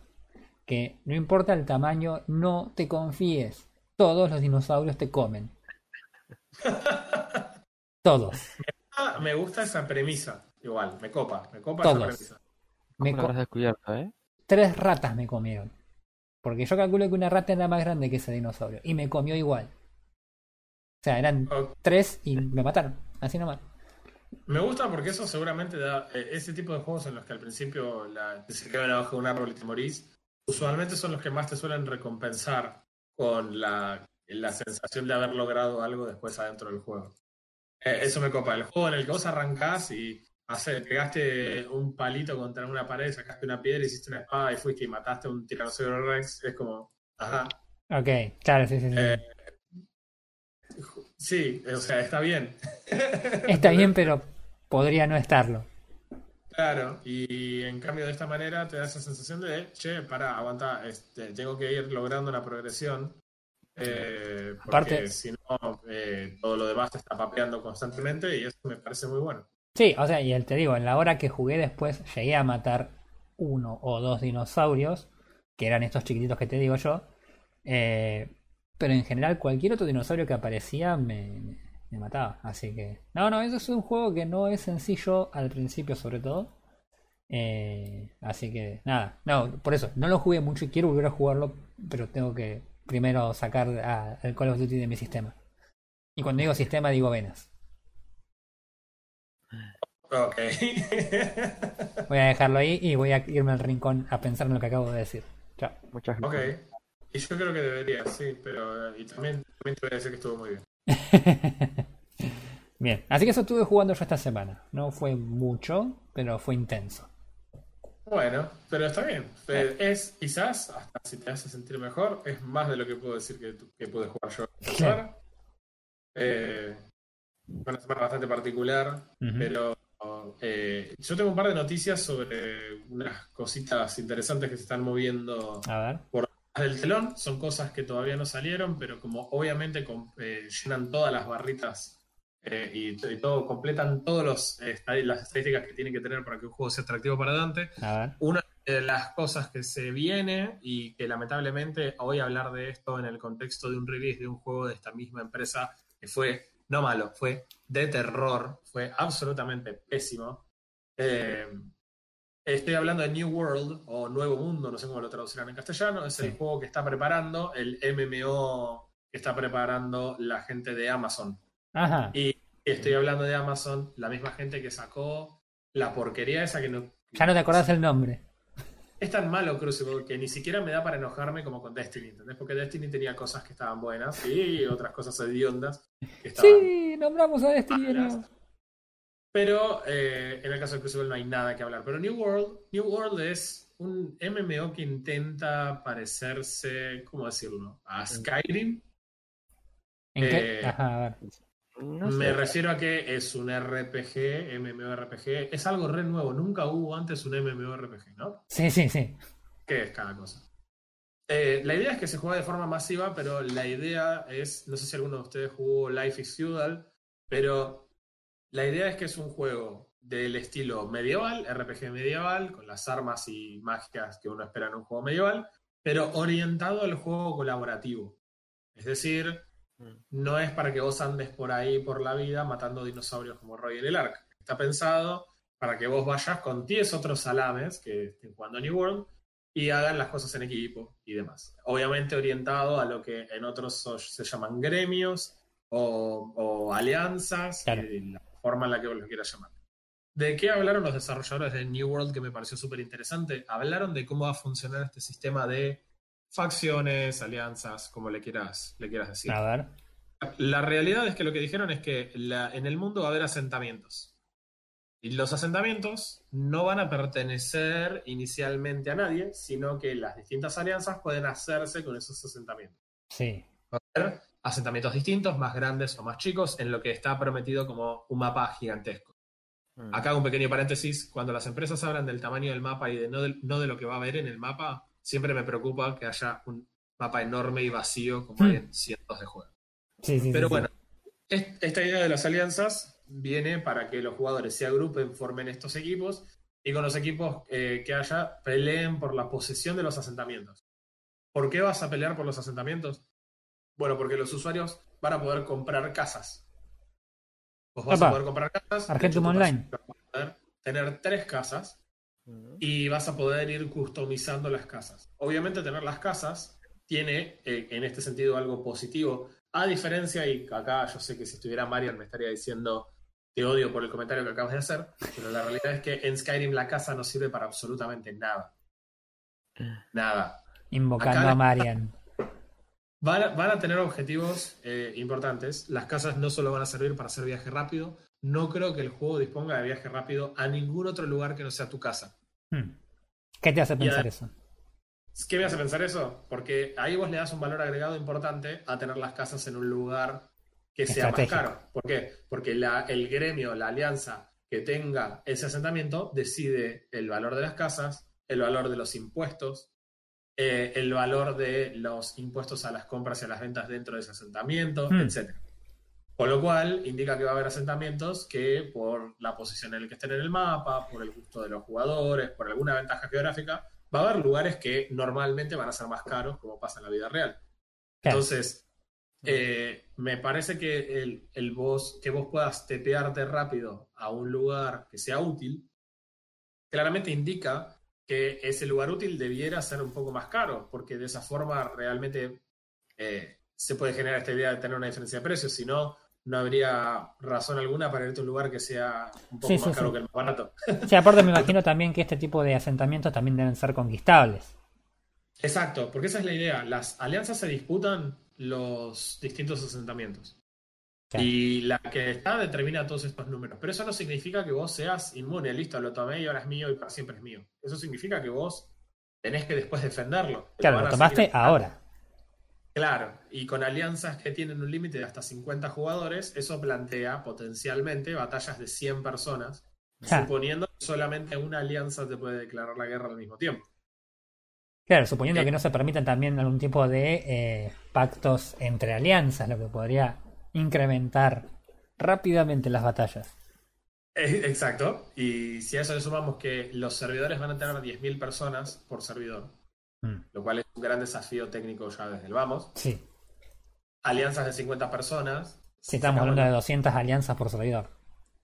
que no importa el tamaño, no te confíes. Todos los dinosaurios te comen. Todos. Me gusta esa premisa. Igual, me copa, me copa Todos. esa premisa. Me ¿Cómo lo co- habrás descubierto, eh? tres ratas me comieron. Porque yo calculo que una rata era más grande que ese dinosaurio. Y me comió igual. O sea, eran tres y me mataron. Así nomás. Me gusta porque eso seguramente da eh, ese tipo de juegos en los que al principio la, te se quedan abajo de un árbol y te morís. Usualmente son los que más te suelen recompensar con la, la sensación de haber logrado algo después adentro del juego. Eh, eso me copa. El juego en el que vos arrancás y hace, pegaste un palito contra una pared, sacaste una piedra, hiciste una espada y fuiste y mataste a un tiranosaurio rex, es como, ajá. Ok, claro, sí, sí, sí. Eh, sí, o sea, está bien. Está bien, pero podría no estarlo. Claro, y en cambio de esta manera te da esa sensación de, che, para, aguanta, este, tengo que ir logrando una progresión. eh, porque Aparte- si no, eh, todo lo demás te está papeando constantemente y eso me parece muy bueno. Sí, o sea, y el- te digo, en la hora que jugué después llegué a matar uno o dos dinosaurios, que eran estos chiquititos que te digo yo. eh, pero en general cualquier otro dinosaurio que aparecía me, mataba. Así que... No, no, eso es un juego que no es sencillo al principio sobre todo. Eh, así que nada, no, por eso, no lo jugué mucho y quiero volver a jugarlo, pero tengo que primero sacar a- el Call of Duty de mi sistema. Y cuando digo sistema digo venas. Ok. Voy a dejarlo ahí y voy a irme al rincón a pensar en lo que acabo de decir. Chao. Muchas ok. gracias. Y yo creo que debería, sí, pero. eh, Y también, también te voy a decir que estuvo muy bien. Bien, así que eso estuve jugando yo esta semana. No fue mucho, pero fue intenso. Bueno, pero está bien. Eh, Es quizás, hasta si te hace sentir mejor, es más de lo que puedo decir que, que pude jugar yo semana. Eh, fue una semana bastante particular, pero eh, yo tengo un par de noticias sobre unas cositas interesantes que se están moviendo A ver. del telón. Son cosas que todavía no salieron, pero como obviamente eh, llenan todas las barritas eh, y, y todo, completan todas las estadísticas que tienen que tener para que un juego sea atractivo para Dante. A ver. Una de las cosas que se viene y que lamentablemente voy a hablar de esto en el contexto de un release de un juego de esta misma empresa que fue, no malo, fue de terror, fue absolutamente pésimo. Eh, estoy hablando de New World o Nuevo Mundo, no sé cómo lo traducirán en castellano, es el Sí. juego que está preparando, el MMO que está preparando la gente de Amazon. Ajá. Y estoy hablando de Amazon, la misma gente que sacó la porquería esa que no... Ya no te acordás el nombre. Es tan malo Crucible que ni siquiera me da para enojarme como con Destiny, ¿entendés? Porque Destiny tenía cosas que estaban buenas y otras cosas hediondas que estaban Sí, nombramos a Destiny. Pero eh, en el caso de Crucible no hay nada que hablar. Pero New World, New World es un MMO que intenta parecerse, ¿cómo decirlo? A Skyrim. ¿En qué? Eh, Ajá, a ver. No Me sé. refiero a que es un RPG, MMORPG. Es algo re nuevo. Nunca hubo antes un MMORPG, ¿no? Sí, sí, sí. ¿Qué es cada cosa? Eh, la idea es que se juega de forma masiva, pero la idea es, no sé si alguno de ustedes jugó Life is Feudal, pero la idea es que es un juego del estilo medieval, RPG medieval, con las armas y mágicas que uno espera en un juego medieval, pero orientado al juego colaborativo. Es decir. No es para que vos andes por ahí por la vida matando dinosaurios como Roy en el Ark. Está pensado para que vos vayas con 10 otros salames que estén jugando New World y hagan las cosas en equipo y demás. Obviamente orientado a lo que en otros se llaman gremios o, o alianzas, Claro. eh, la forma en la que vos lo quieras llamar. ¿De qué hablaron los desarrolladores de New World que me pareció súper interesante? Hablaron de cómo va a funcionar este sistema de facciones, alianzas, como le quieras, le quieras decir. A ver. La realidad es que lo que dijeron es que la- en el mundo va a haber asentamientos. Y los asentamientos no van a pertenecer inicialmente a nadie, sino que las distintas alianzas pueden hacerse con esos asentamientos. Sí. Va a haber asentamientos distintos, más grandes o más chicos, en lo que está prometido como un mapa gigantesco. Mm. Acá hago un pequeño paréntesis, cuando las empresas hablan del tamaño del mapa y de no, del- no de lo que va a haber en el mapa, siempre me preocupa que haya un mapa enorme y vacío como hay en cientos de juegos. Sí, sí, Pero sí, bueno, es- esta idea de las alianzas viene para que los jugadores se agrupen, formen estos equipos y con los equipos eh, que haya peleen por la posesión de los asentamientos. ¿Por qué vas a pelear por los asentamientos? Bueno, porque los usuarios van a poder comprar casas. Vos vas Opa. a poder comprar casas. Argentum Online. vas a poder tener tres casas Y vas a poder ir customizando las casas. Obviamente tener las casas tiene eh, en este sentido algo positivo, a diferencia, y acá yo sé que si estuviera Marian me estaría diciendo te odio por el comentario que acabas de hacer, pero la realidad es que en Skyrim la casa no sirve para absolutamente nada. Nada. Invocando acá- a Marian. Van a, van a tener objetivos eh, importantes. Las casas no solo van a servir para hacer viaje rápido. No creo que el juego disponga de viaje rápido a ningún otro lugar que no sea tu casa. Hmm. ¿Qué te hace pensar eso? ¿Qué me hace pensar eso? Porque ahí vos le das un valor agregado importante a tener las casas en un lugar que sea más caro. ¿Por qué? Porque la- el gremio, la alianza que tenga ese asentamiento decide el valor de las casas, el valor de los impuestos, eh, el valor de los impuestos a las compras y a las ventas dentro de ese asentamiento, Hmm. etc. Con lo cual indica que va a haber asentamientos que por la posición en el que estén en el mapa, por el gusto de los jugadores, por alguna ventaja geográfica, va a haber lugares que normalmente van a ser más caros, como pasa en la vida real. Claro. Entonces, eh, me parece que el, el vos, que vos puedas tepearte rápido a un lugar que sea útil, claramente indica que ese lugar útil debiera ser un poco más caro, porque de esa forma realmente eh, se puede generar esta idea de tener una diferencia de precios, si no, no habría razón alguna para irte a un lugar que sea un poco Sí, más sí, caro sí. que el más barato. Sí, aparte me imagino también que este tipo de asentamientos también deben ser conquistables. Exacto, porque esa es la idea. Las alianzas se disputan los distintos asentamientos. Claro. Y la que está determina todos estos números. Pero eso no significa que vos seas inmune, listo, lo tomé y ahora es mío y para siempre es mío. Eso significa que vos tenés que después defenderlo. Claro, lo tomaste ahora. Claro, y con alianzas que tienen un límite de hasta 50 jugadores, eso plantea potencialmente batallas de 100 personas, suponiendo que solamente una alianza te puede declarar la guerra al mismo tiempo. Claro, suponiendo Eh. que no se permitan también algún tipo de eh, pactos entre alianzas, lo que podría incrementar rápidamente las batallas. Eh, Exacto, y si a eso le sumamos que los servidores van a tener 10.000 personas por servidor, Mm, lo cual es un gran desafío técnico ya desde el vamos, Sí, alianzas de 50 personas, sí, estamos hablando de 200 alianzas por servidor.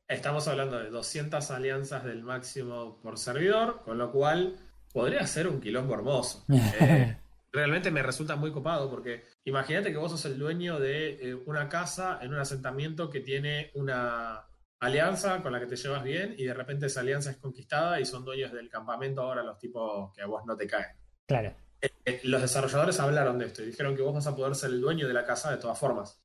estamos hablando de 200 alianzas del máximo por servidor, con lo cual podría ser un quilombo hermoso. Eh, realmente me resulta muy copado porque imagínate que vos sos el dueño de eh, una casa en un asentamiento que tiene una alianza con la que te llevas bien y de repente esa alianza es conquistada y son dueños del campamento ahora los tipos que a vos no te caen. Claro, Eh, los desarrolladores hablaron de esto y dijeron que vos vas a poder ser el dueño de la casa de todas formas.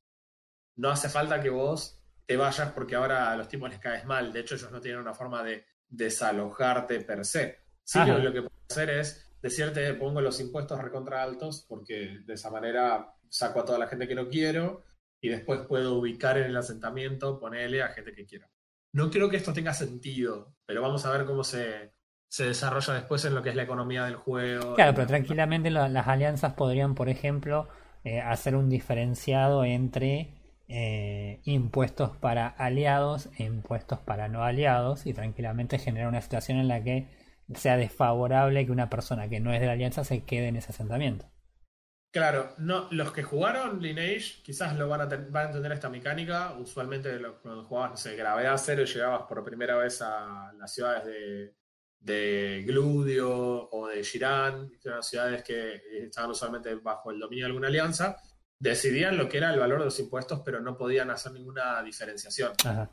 No hace falta que vos te vayas porque ahora a los tipos les caes mal. De hecho, ellos no tienen una forma de desalojarte per se. Sí, Ajá. lo, lo que puedo hacer es decirte, pongo los impuestos recontra altos porque de esa manera saco a toda la gente que no quiero y después puedo ubicar en el asentamiento, ponerle a gente que quiero. No creo que esto tenga sentido, pero vamos a ver cómo se, se desarrolla después en lo que es la economía del juego. claro, pero tranquilamente lo- las alianzas podrían, por ejemplo, eh, hacer un diferenciado entre eh, impuestos para aliados e impuestos para no aliados y tranquilamente generar una situación en la que sea desfavorable que una persona que no es de la alianza se quede en ese asentamiento. Claro, no, los que jugaron Lineage quizás lo van a, ten- van a entender esta mecánica. Usualmente cuando jugabas, no sé, gravedad cero y llegabas por primera vez a las ciudades de, de Gludio o de Girán, que eran ciudades que estaban usualmente bajo el dominio de alguna alianza, decidían lo que era el valor de los impuestos, pero no podían hacer ninguna diferenciación. Ajá.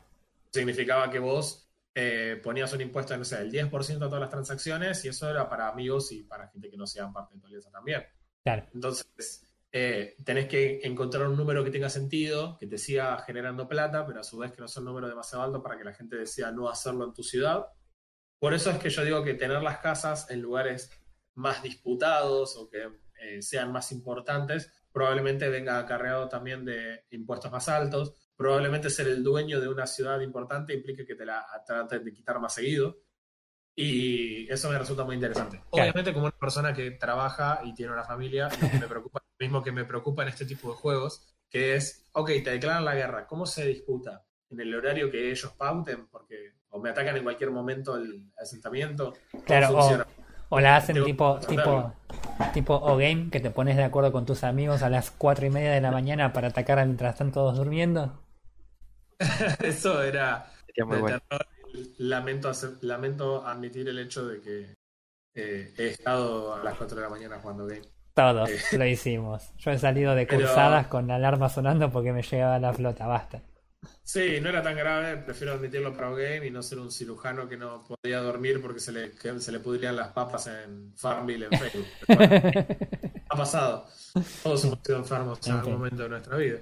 Significaba que vos eh, ponías un impuesto no sé, el 10% a todas las transacciones y eso era para amigos y para gente que no sean parte de tu alianza también. Claro, Entonces, eh, tenés que encontrar un número que tenga sentido, que te siga generando plata, pero a su vez que no sea un número demasiado alto para que la gente decida no hacerlo en tu ciudad. Por eso es que yo digo que tener las casas en lugares más disputados o que eh, sean más importantes, probablemente venga acarreado también de impuestos más altos. Probablemente ser el dueño de una ciudad importante implique que te la traten de quitar más seguido. Y eso me resulta muy interesante. Obviamente, como una persona que trabaja y tiene una familia, me preocupa, lo mismo que me preocupa en este tipo de juegos, que es, ok, te declaran la guerra, ¿cómo se disputa? ¿En el horario que ellos pauten? Porque o me atacan en cualquier momento el asentamiento. ¿Cómo Claro, o-? O la hacen tipo, tipo, tipo O-Game, que te pones de acuerdo con tus amigos a las cuatro y media de la mañana para atacar mientras están todos durmiendo. Eso era Sería muy de bueno. terror. Lamento, hacer- lamento admitir el hecho de que eh, he estado a las 4 de la mañana jugando game. Todos Eh. lo hicimos. Yo he salido de Pero- cursadas con la alarma sonando porque me llegaba la flota, basta. Sí, no era tan grave, prefiero admitirlo para game y no ser un cirujano que no podía dormir porque se le, que se le pudrían las papas en Farmville en Facebook. Bueno, ha pasado. Todos hemos sido enfermos en En algún fin. momento de nuestra vida.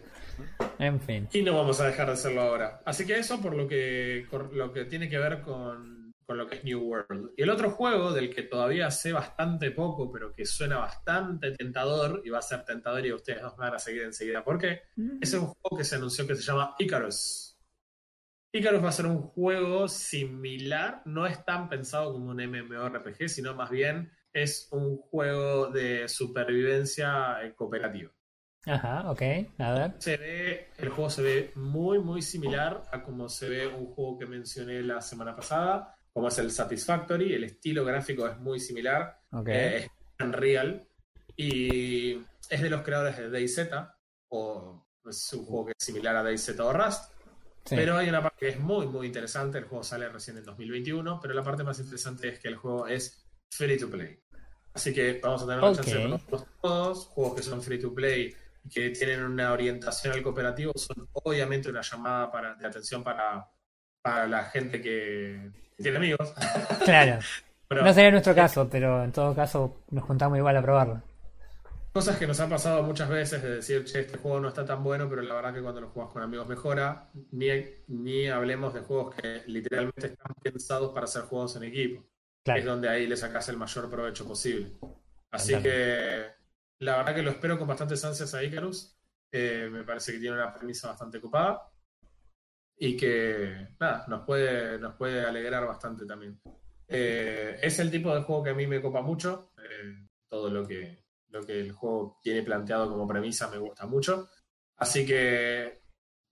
En fin. Y no vamos a dejar de hacerlo ahora. Así que eso por lo que, por lo que tiene que ver con, con lo que es New World. Y el otro juego del que todavía sé bastante poco, pero que suena bastante tentador, y va a ser tentador y ustedes nos van a seguir enseguida. ¿Por qué? Es un juego que se anunció que se llama Icarus. Icarus va a ser un juego similar, no es tan pensado como un MMORPG, sino más bien es un juego de supervivencia eh, cooperativa. Ajá, ok. A ver. Se ve, el juego se ve muy, muy similar a como se ve un juego que mencioné la semana pasada, como es el Satisfactory. El estilo gráfico es muy similar, Ok. eh, es Unreal y es de los creadores de DayZ, o es un juego que es similar a DayZ o Rust. Sí. Pero hay una parte que es muy, muy interesante. El juego sale recién en 2021, pero la parte más interesante es que el juego es free to play. Así que vamos a tener la chance de probarlos todos. Juegos que son free to play y que tienen una orientación al cooperativo son obviamente una llamada para, de atención para, para la gente que tiene amigos. Claro. Pero No sería nuestro caso, pero en todo caso nos juntamos igual a probarlo. Cosas que nos han pasado muchas veces de decir, che, este juego no está tan bueno, pero la verdad que cuando lo juegas con amigos mejora. Ni, ni hablemos de juegos que literalmente están pensados para ser juegos en equipo. Es Claro. donde ahí le sacas el mayor provecho posible. Así que la verdad que lo espero con bastantes ansias a Icarus. Eh, me parece que tiene una premisa bastante ocupada y que nada, nos puede, nos puede alegrar bastante también. Eh, es el tipo de juego que a mí me copa mucho. eh, todo lo que, lo que el juego tiene planteado como premisa me gusta mucho. Así que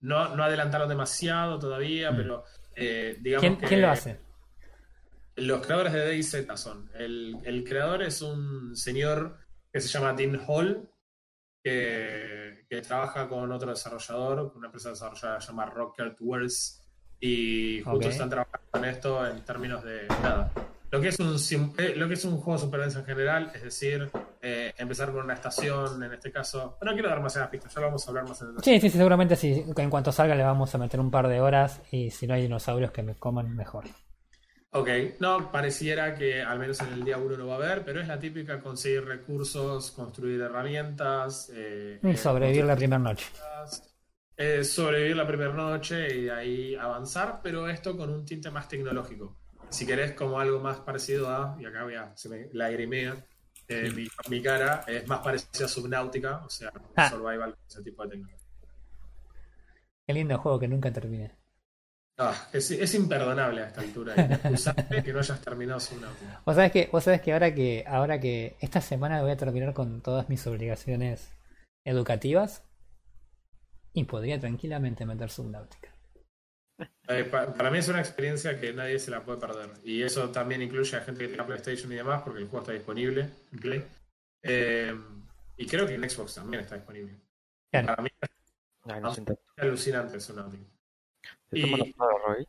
no, no adelantaron demasiado todavía, Mm. pero eh, digamos ¿Quién, que quién lo hace? los creadores de DayZ son. El, el creador es un señor que se llama Tim Hall, que, que trabaja con otro desarrollador, una empresa desarrolladora que se llama Rocket Worlds, y justo Ok. están trabajando en esto en términos de nada. Lo que es un, eh, lo que es un juego de supervivencia en general, es decir, eh, empezar con una estación, en este caso. No quiero dar demasiadas pistas, ya lo vamos a hablar más en. Sí, sí, sí, seguramente sí. En cuanto salga le vamos a meter un par de horas y si no hay dinosaurios que me coman, mejor. Ok, no, pareciera que al menos en el día 1 no va a haber, pero es la típica conseguir recursos, construir herramientas. eh, Y eh, sobrevivir la primera noche. eh, sobrevivir la primera noche y de ahí avanzar, pero esto con un tinte más tecnológico. Si querés como algo más parecido a, y acá voy a, se me lagrimea eh, mi, mi cara, es más parecido a Subnautica, o sea, Ah. survival, ese tipo de tecnología. Qué lindo juego que nunca termine. Ah, es, es imperdonable a esta altura, que no hayas terminado Subnautica. Vos sabés que, vos sabés que ahora que, ahora que esta semana voy a terminar con todas mis obligaciones educativas y podría tranquilamente meter Subnautica. Eh, pa- para mí es una experiencia que nadie se la puede perder. Y eso también incluye a gente que tenga PlayStation y demás, porque el juego está disponible en Play. Eh, y creo que en Xbox también está disponible. Claro. Para mí no Ah. es alucinante es Te Y- Roy.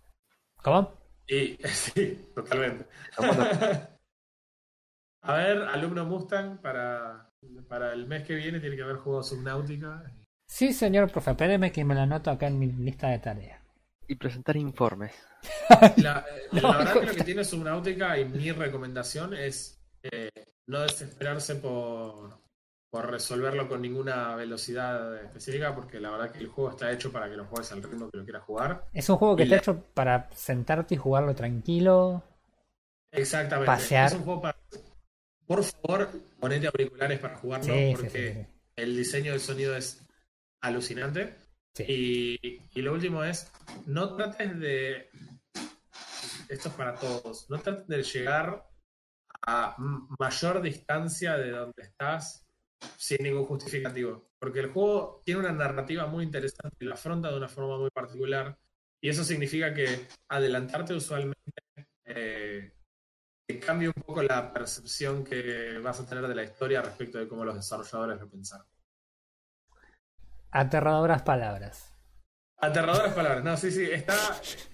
¿Cómo? Y sí, totalmente. A ver, alumno Mustang, para, para el mes que viene tiene que haber jugado Subnautica. Sí, señor profe, espéreme que me la anoto acá en mi lista de tareas. Y presentar informes. La, eh, la No, verdad que lo que tiene Subnautica y mi recomendación es eh, no desesperarse por, por resolverlo con ninguna velocidad específica, porque la verdad que el juego está hecho para que lo juegues al ritmo que lo quieras jugar. Es un juego que Y está la- hecho para sentarte y jugarlo tranquilo. Exactamente. Pasear. Es un juego para... Por favor, ponete auriculares para jugarlo, Sí, porque sí, sí. el diseño del sonido es alucinante. Y, y lo último es, no trates de, esto es para todos, no trates de llegar a mayor distancia de donde estás sin ningún justificativo. Porque el juego tiene una narrativa muy interesante y la afronta de una forma muy particular. Y eso significa que adelantarte usualmente eh, te cambia un poco la percepción que vas a tener de la historia respecto de cómo los desarrolladores lo pensaron. Aterradoras palabras. Aterradoras palabras. No, sí, sí. Está.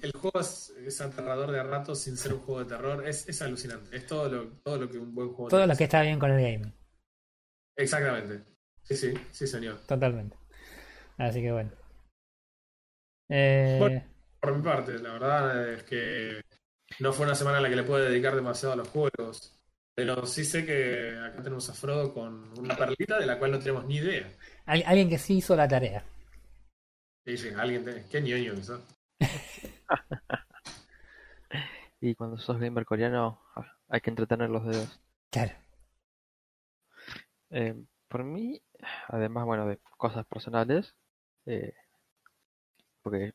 El juego es, es aterrador de a ratos sin ser un juego de terror. Es, es alucinante. Es todo lo, todo lo que un buen juego Todo tiene lo que está bien con el gaming. Exactamente. Sí, sí, sí, señor. Totalmente. Así que bueno. Eh, Bueno. Por mi parte, la verdad es que no fue una semana en la que le pude dedicar demasiado a los juegos. Pero sí sé que acá tenemos a Frodo con una perlita de la cual no tenemos ni idea. al- alguien que sí hizo la tarea. Y dice, alguien tiene. Qué ñoño que sos. Y cuando sos gamer coreano, hay que entretener los dedos. Claro. Eh, por mí, además, bueno, de cosas personales, eh, porque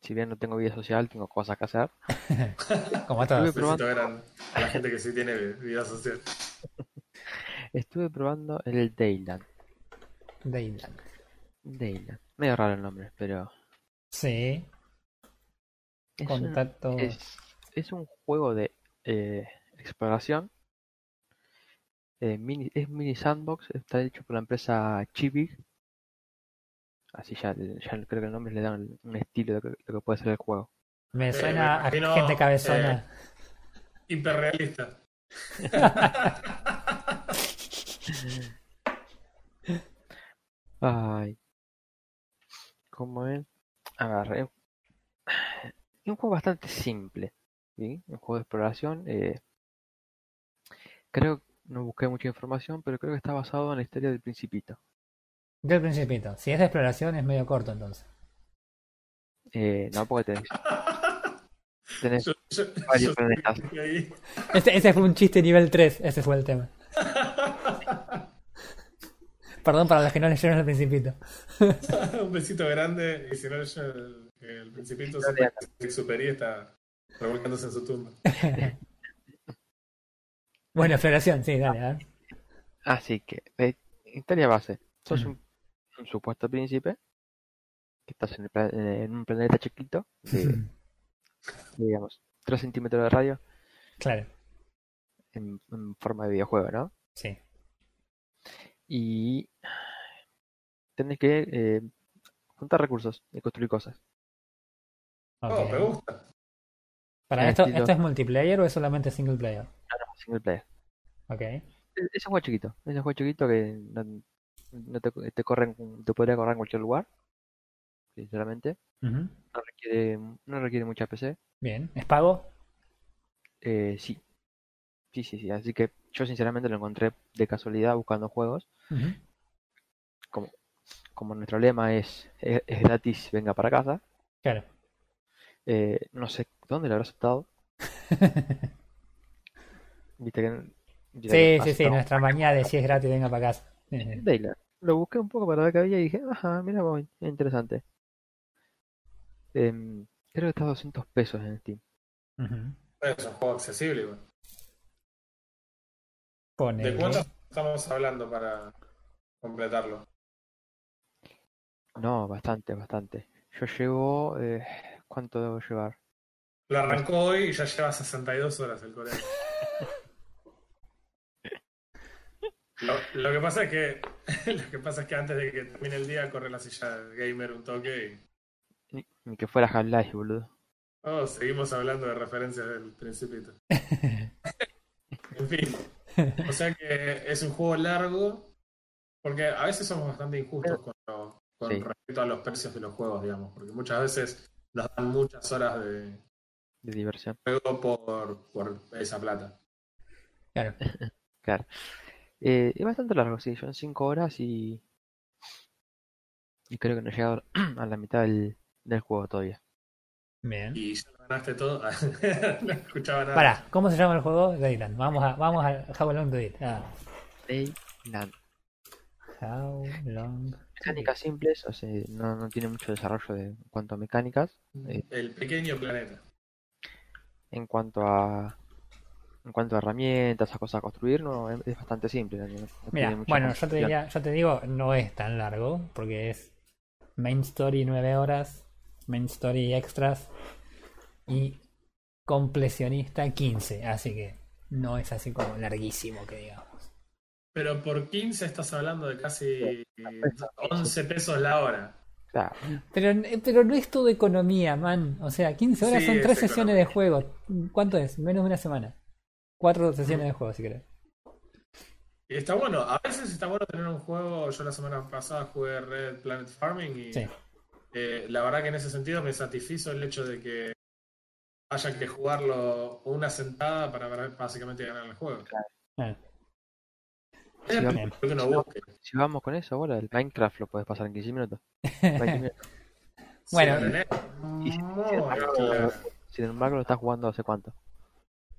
si bien no tengo vida social, tengo cosas que hacer. Como a todos. Estuve probando- a, la gente que sí tiene vida social. Estuve probando el Dayland. Dayland. Dayland. Medio raro el nombre, pero Sí. es, un, Contacto. es, es un juego de eh, exploración. Eh, mini, es mini sandbox, está hecho por la empresa Chibig. Así ya, ya creo que el nombre le dan un estilo de lo que, puede ser el juego. Me Eh, suena a gente cabezona. eh, Hiperrealista. Ay. ¿Cómo es? A ver, es es un juego bastante simple. ¿sí? Un juego de exploración. eh, creo, no busqué mucha información, pero creo que está basado en la historia del Principito. Del principito. Si es de exploración es medio corto entonces. Eh, no, porque tenés, tenés Yo- yo- varios yo planetas. Ese, ese fue un chiste nivel 3, ese fue el tema. Perdón para los que no leyeron el principito. Un besito grande y si no yo, el, el principito lea. superi está revolcándose en su tumba. Bueno, exploración, sí, dale, a ver. Así que, eh, historia base. Sos un, un supuesto príncipe que estás en, el pla- en un planeta chiquito de, digamos, 3 centímetros de radio Claro, en, en forma de videojuego, ¿no? sí. Y tenés que eh, juntar recursos y construir cosas. Oh, me gusta. Para esto, estilo- ¿esto es multiplayer o es solamente single player? Single player. Ok. Es es un juego chiquito. Es un juego chiquito que no, no te, te corre en- te podría correr en cualquier lugar. Sinceramente. No requiere, no requiere mucha PC. Bien, ¿es pago? Eh, sí. Sí, sí, sí. Así que yo sinceramente lo encontré de casualidad buscando juegos. Ujú. Como nuestro lema es, es, es gratis, venga para casa. Claro. eh, no sé dónde lo habrá aceptado. Viste que. viste sí, sí, sí, nuestra mañana de si es gratis, venga para casa. Lo busqué un poco para ver qué había y dije, ajá, mira, interesante. Em, creo que está a 200 pesos en Steam. Ujú. Es un juego accesible. igual. Ponele. ¿De cuánto estamos hablando para completarlo? No, bastante, bastante. Yo llevo. eh, ¿Cuánto debo llevar? Lo arrancó hoy y ya lleva 62 horas el coreano. Lo, lo que pasa es que lo que pasa es que antes de que termine el día corre la silla del gamer un toque y Ni, ni que fuera Half-Life, boludo. oh, seguimos hablando de referencias del principito. en fin. O sea que es un juego largo porque a veces somos bastante injustos con, lo- con Sí. respecto a los precios de los juegos, digamos, porque muchas veces nos dan muchas horas de De diversión. juego por, por esa plata. Claro. Claro. Eh, es bastante largo, sí. Son 5 horas y. Y creo que no he llegado a la mitad del, del juego todavía. Bien. Y ya ganaste todo. no escuchaba nada. Pará, ¿cómo se llama el juego? Dayland. Vamos a, vamos a How Long to It. Ah, Dayland. how Long. Mecánicas simples, o sea, no, no tiene mucho desarrollo de, en cuanto a mecánicas. El pequeño planeta. en cuanto a en cuanto a herramientas, a cosas a construir, no, es, es bastante simple. no- Mira, bueno, yo te, diría, yo te digo, no es tan largo, porque es main story 9 horas, main story extras y completionista 15, así que no es así como larguísimo que digamos. Pero por 15 estás hablando de casi 11 pesos la hora. Claro, Pero, pero no es todo economía, man. O sea, 15 horas Sí, son es 3 sesiones economía. de juego. ¿Cuánto es? Menos de una semana. 4 sesiones de juego, si querés. Y está bueno. A veces está bueno tener un juego. Yo la semana pasada jugué Red Planet Farming y Sí. eh, la verdad que en ese sentido me satisfizo el hecho de que haya que jugarlo una sentada para ver- básicamente ganar el juego. Ah, que uno busque. si vamos con eso ahora, el Minecraft lo puedes pasar en 15 minutos. 20 minutos. Bueno. Sí, Y sin embargo, claro. Sin embargo, lo estás jugando hace cuánto.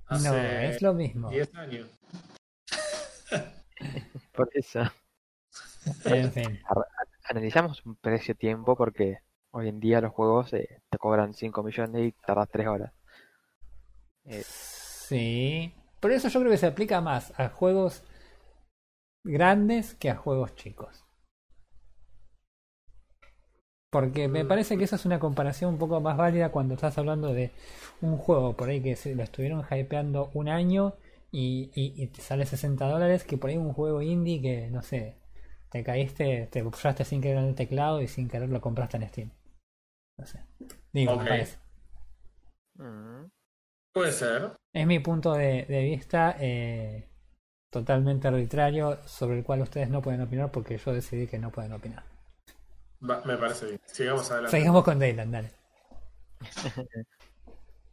No, es lo mismo. 10 años. Por eso, En fin. analizamos un precio-tiempo porque hoy en día los juegos eh, te cobran 5 millones y tardas 3 horas. Eh, Sí. Por eso yo creo que se aplica más a juegos grandes que a juegos chicos. Porque me Mm. parece que esa es una comparación un poco más válida cuando estás hablando de un juego por ahí que se lo estuvieron hypeando un año y, y- y te sale 60 dólares que por ahí un juego indie que, no sé, te caíste, te pusiste sin querer en el teclado y sin querer lo compraste en Steam. No sé. Digo, me Ok. parece. Mm. Puede ser. Es mi punto de, de vista eh, totalmente arbitrario sobre el cual ustedes no pueden opinar porque yo decidí que no pueden opinar. Va, me parece bien. Sigamos adelante. Seguimos con Dayland, dale.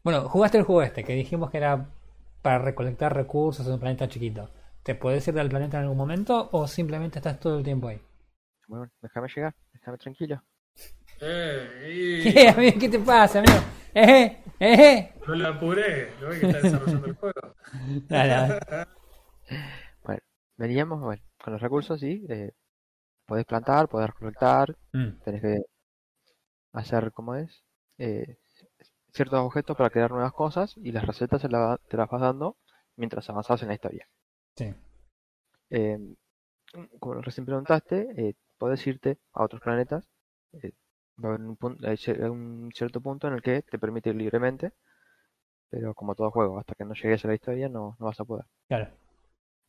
bueno, jugaste el juego este, que dijimos que era para recolectar recursos en un planeta chiquito. ¿Te puedes ir del planeta en algún momento o simplemente estás todo el tiempo ahí? Bueno, déjame llegar, déjame tranquilo. Eh, ¿Qué, y... amigo? ¿Qué te pasa, amigo? ¿Eh? ¿Eh? No lo apuré. Lo que está desarrollando el juego. Dale, dale. Bueno, veníamos, bueno, con los recursos, sí. Eh, podés plantar, podés recolectar, Mm, tenés que hacer, ¿cómo es? Eh, ciertos objetos para crear nuevas cosas y las recetas se la- te las vas dando mientras avanzas en la historia. sí. Eh, como recién preguntaste, eh, podés irte a otros planetas. eh, va a haber un, pun- hay cier- un cierto punto en el que te permite ir libremente, pero como todo juego, hasta que no llegues a la historia no, no vas a poder. Claro.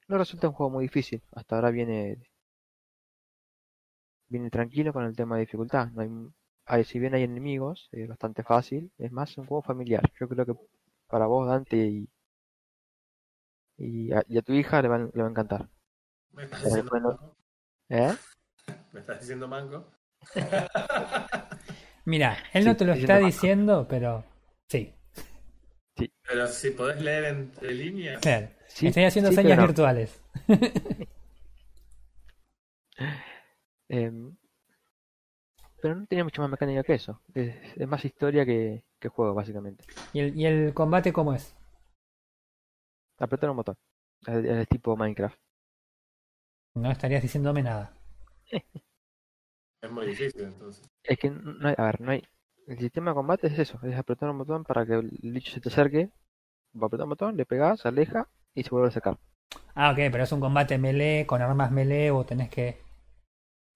No resulta un juego muy difícil. Hasta ahora viene viene tranquilo con el tema de dificultad. No hay, hay- si bien hay enemigos, es bastante fácil. Es más un juego familiar. Yo creo que para vos, Dante, y, y, a, y a tu hija le, van- le va a encantar. Me estás Pero diciendo bueno. manco. ¿Eh? Me estás diciendo manco. Mira, él no Sí, te lo sí, está diciendo, pero sí. Pero si podés leer entre líneas. Claro. Sí, Estoy haciendo sí, señas no. virtuales. Em, pero no tiene mucha más mecánica que eso. Es, es más historia que, que juego, básicamente. ¿Y el, ¿Y el combate cómo es? Apretar un botón. Es, es tipo Minecraft. No estarías diciéndome nada. Es muy difícil entonces. Es que no hay, a ver, no hay. El sistema de combate es eso, es apretar un botón para que el bicho se te acerque. Va a apretar un botón, le pegas, se aleja y se vuelve a sacar. Ah, ok, pero es un combate melee, con armas melee, o tenés que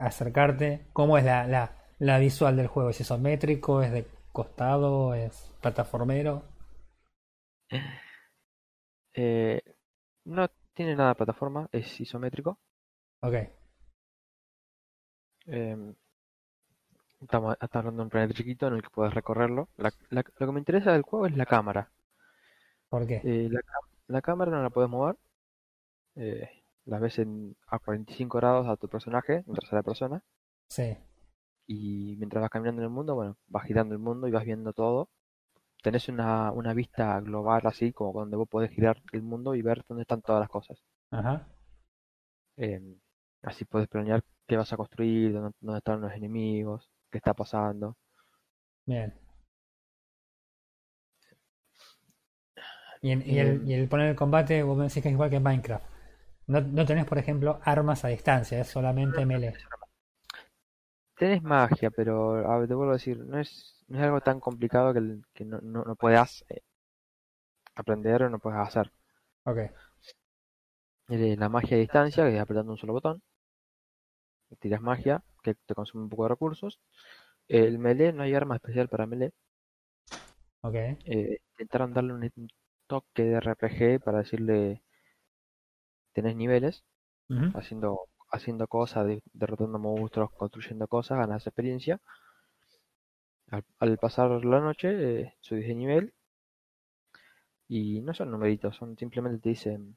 acercarte. ¿Cómo es la, la, la visual del juego? ¿Es isométrico? ¿Es de costado? ¿Es plataformero? Eh, no tiene nada de plataforma, es isométrico. Ok, Eh, estamos, estamos hablando de un planeta chiquito en el que puedes recorrerlo. La- la- lo que me interesa del juego es la cámara. ¿por qué? Eh, la cámara no la puedes mover. Eh, la ves en, a 45 grados a tu personaje, en tercera persona. Sí, Y mientras vas caminando en el mundo, bueno, vas girando el mundo y vas viendo todo. Tenés una, una vista global así, como donde vos podés girar el mundo y ver dónde están todas las cosas. ajá. Eh, así podés planear qué vas a construir, dónde, dónde están los enemigos, qué está pasando. Bien. Y, en- y el, y el poner el combate, vos me decís que es igual que en Minecraft. No, no tenés, por ejemplo, armas a distancia, es solamente melee. Tenés magia, pero a ver, te vuelvo a decir, no es, no es algo tan complicado que, que no, no, no puedas eh, aprender o no puedas hacer. Ok, Eh, La magia a distancia, que es apretando un solo botón. Tiras magia, que te consume un poco de recursos. El melee, no hay arma especial para melee. ok. Eh, intentaron darle un, un toque de RPG para decirle, tenés niveles, haciendo, haciendo cosas, de- derrotando monstruos, construyendo cosas, ganas experiencia. Al, al pasar la noche, eh, subís de nivel. Y no son numeritos, son simplemente te dicen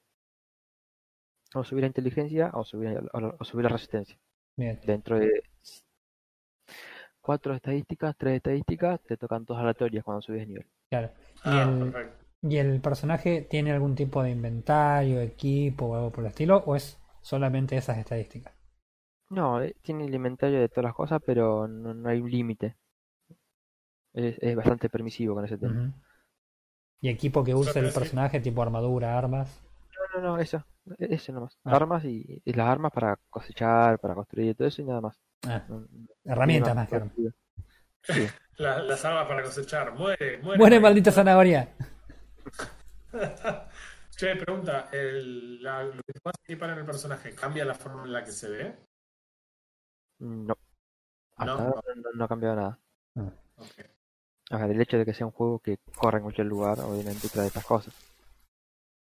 o subir la inteligencia o subir, o, o subir la resistencia. Bien. Dentro de cuatro estadísticas, tres estadísticas, te tocan todas aleatorias cuando subes de nivel. Claro. ¿Y, Ah, el, perfecto. ¿Y el personaje tiene algún tipo de inventario, equipo o algo por el estilo? ¿O es solamente esas estadísticas? No, eh, tiene el inventario de todas las cosas, pero no, no hay un límite. Es, es bastante permisivo con ese tema. ¿Y equipo que use el personaje, tipo armadura, armas? No, no, no, eso. Eso nomás. Ah. Armas y, y las armas para cosechar, para construir todo eso y nada más. Ah, No- herramientas más que armas. Sí. La- las armas para cosechar. Muere, muere. Muere maldita zanahoria. Che, pregunta, el, la, lo que puedes equipar en el personaje, ¿cambia la forma en la que se ve? No. Hasta No. ahora no, no- no ha cambiado nada. Ok. A ver, el hecho de que sea un juego que corre en cualquier lugar, obviamente trae estas cosas.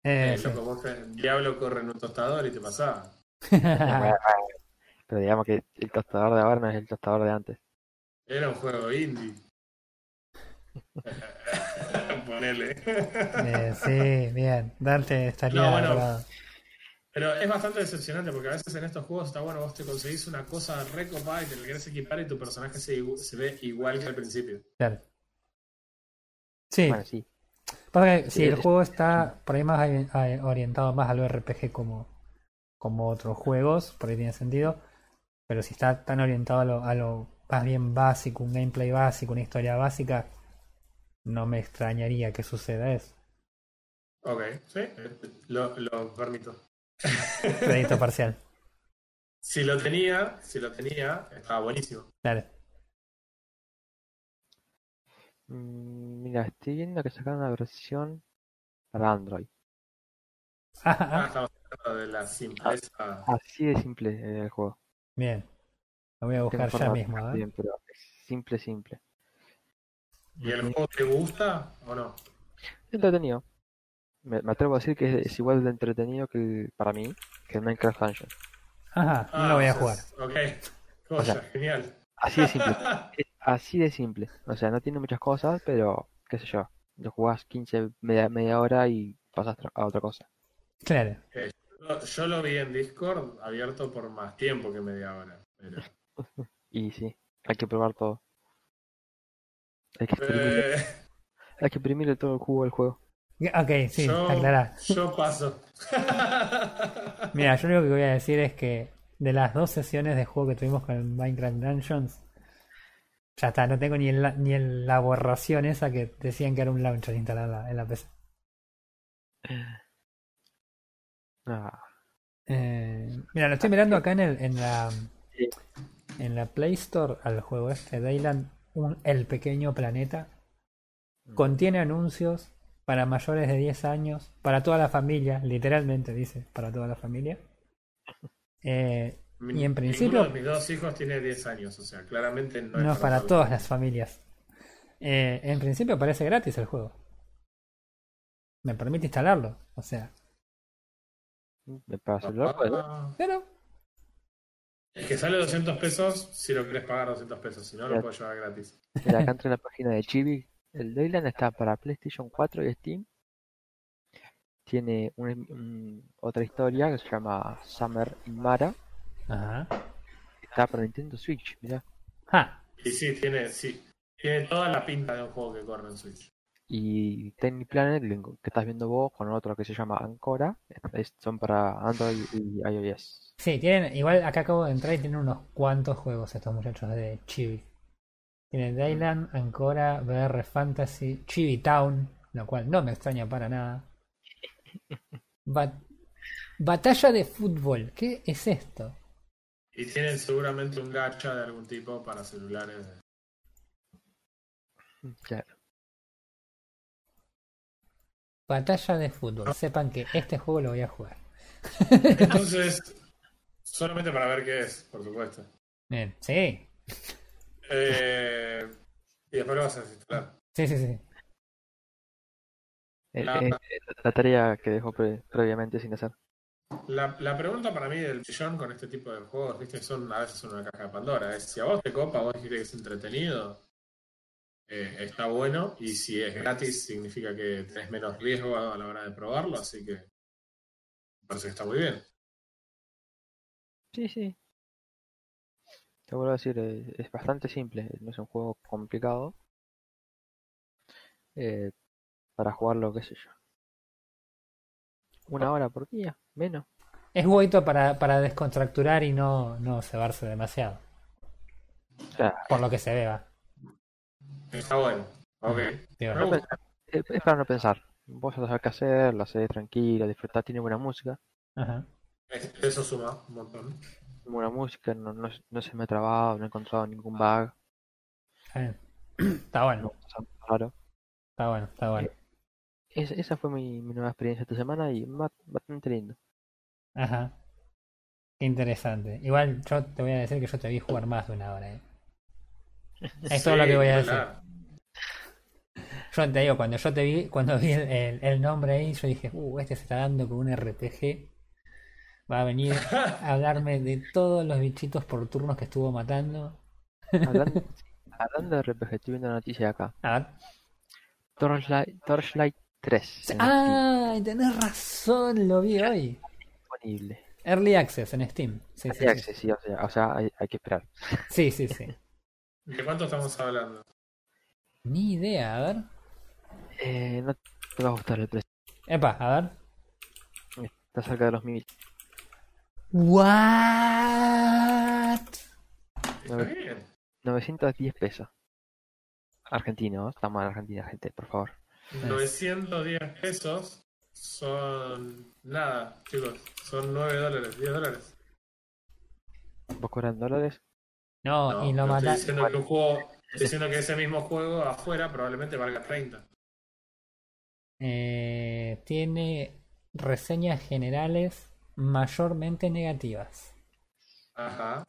Eh, Eh, loco, vos Diablo corre en un tostador y te pasaba. Pero digamos que el tostador de ahora no es el tostador de antes. Era un juego indie. Ponele. Eh, sí, bien. Darte estaría No, bueno. Pero es bastante decepcionante porque a veces en estos juegos está bueno, vos te conseguís una cosa re copada y te la querés equipar y tu personaje se, se ve igual que al principio. Claro. Sí, Bueno, sí. pasa que si Sí, el es- juego está por ahí más ori- a- orientado más al RPG como, como otros juegos, por ahí tiene sentido. Pero si está tan orientado a lo, a lo más bien básico, un gameplay básico, una historia básica, no me extrañaría que suceda eso. Ok, sí, lo, lo permito. Crédito parcial. Si lo tenía, si lo tenía, estaba buenísimo. Claro. Mm, Mira, estoy viendo que sacaron una versión para Android. Ah, Ah, ah, estamos hablando de la simpleza. Así de simple eh, el juego. bien. Lo voy a buscar ya mismo. ¿eh? bien, pero es simple, simple. ¿Y el juego te gusta o no? Entretenido. Me, me atrevo a decir que es, es igual de entretenido que el- para mí que el Minecraft Dungeon. Ajá, no Ah, lo voy a jugar. Ok, O sea, genial. Así de simple. Así de simple. O sea, no tiene muchas cosas, pero qué sé yo. Lo jugás 15, media, media hora y pasas a otra cosa. Claro. Yo, yo lo vi en Discord abierto por más tiempo que media hora. Pero, Y sí, hay que probar todo. Hay que exprimirle, Eh, hay que exprimirle todo el jugo al juego. Ok, sí, yo, aclará. yo paso. Mira, yo lo único que voy a decir es que de las dos sesiones de juego que tuvimos con Minecraft Dungeons, ya está, no tengo ni, el, ni el- la borración esa que decían que era un launcher instalado en la, en la PC. Ah, Eh, mira, lo estoy mirando acá en, el, en, la, en la Play Store al juego este, Dayland, un, El Pequeño Planeta. Contiene anuncios para mayores de 10 años, para toda la familia, literalmente dice, para toda la familia. Eh, Y en principio- de mis dos hijos tiene 10 años, o sea, claramente no, No es para todas las familias. Eh, en principio parece gratis el juego. Me permite instalarlo. O sea, pero Es que sale 200 pesos si lo querés pagar 200 pesos, si no lo puedo llevar gratis. Mira, acá entré en la página de Chibi. El Dayland está para PlayStation 4 y Steam. Tiene un- un- otra historia que se llama Summer in Mara. Ajá. Está para Nintendo Switch, mirá. Ah, Y sí, tiene, sí, tiene toda la pinta de un juego que corre en Switch. Y Tiny Planet, que estás viendo vos, con otro que se llama Ancora, es- son para Android y iOS. sí, tienen. Igual acá acabo de entrar y tienen unos cuantos juegos estos muchachos de Chibi. Tienen Dayland, Ancora, VR Fantasy, Chibi Town, lo cual no me extraña para nada. Bat- Batalla de fútbol, ¿qué es esto? Y tienen seguramente un gacha de algún tipo para celulares. Claro. Batalla de fútbol. Sepan que este juego lo voy a jugar. Entonces, solamente para ver qué es, por supuesto. Bien, sí. Eh, y después lo vas a desinstalar. Sí, sí, sí. Eh, Ah. eh, la tarea que dejó pre- previamente sin hacer. La, la pregunta para mí del millón con este tipo de juegos, viste, son a veces son una caja de Pandora. Es si a vos te copa, vos dijiste que es entretenido, eh, está bueno. Y si es gratis, significa que tenés menos riesgo a la hora de probarlo. Así que me parece que está muy bien. Sí, sí. Te vuelvo a decir, eh, es bastante simple, no es un juego complicado. Eh, para jugarlo, qué sé yo. Una hora por día, menos. Es jueguito para, para descontracturar y no, no cebarse demasiado. Por lo que se ve, va. Está bueno. Ok. Digo, Me no gusta. pensar. es, es para no pensar. Vos sabés qué hacer, lo hacés tranquilo, disfrutás, tiene buena música. Ajá. Es- Eso suma un montón. Buena música, no, no, no se me ha trabado, no he encontrado ningún bug. Está bien. Está bueno, raro. está bueno, está bueno. Es- esa fue mi, mi nueva experiencia esta semana y ba- bastante lindo. Ajá. Qué interesante. Igual yo te voy a decir que yo te vi jugar más de una hora. ¿eh? Es todo lo que voy a decir. Yo te digo, cuando yo te vi, cuando vi el, el- el nombre ahí, yo dije, uh, este se está dando con un RPG. Va a venir a hablarme de todos los bichitos por turnos que estuvo matando. Hablando, hablando de RPG, estoy viendo una noticia acá. A ver. Torchlight, Torchlight 3 en Steam, ¡Ay! Tenés razón, lo vi hoy. disponible. Early Access en Steam. Sí, sí, Early sí. access, sí, o sea, o sea, hay, hay que esperar. Sí, sí, sí. ¿De cuánto estamos hablando? Ni idea, a ver. Eh, no te va a gustar el precio. Epa, a ver. Está cerca de los mil. What? Está bien. 910 pesos. Argentino, ¿no? está mal Argentina, gente, por favor. 910 pesos son nada, chicos. Son 9 dólares, 10 dólares. ¿Vos cobran dólares? No, No, y lo no estoy diciendo que un juego, estoy diciendo que ese mismo juego afuera probablemente valga 30. Eh, tiene reseñas generales mayormente negativas. Ajá.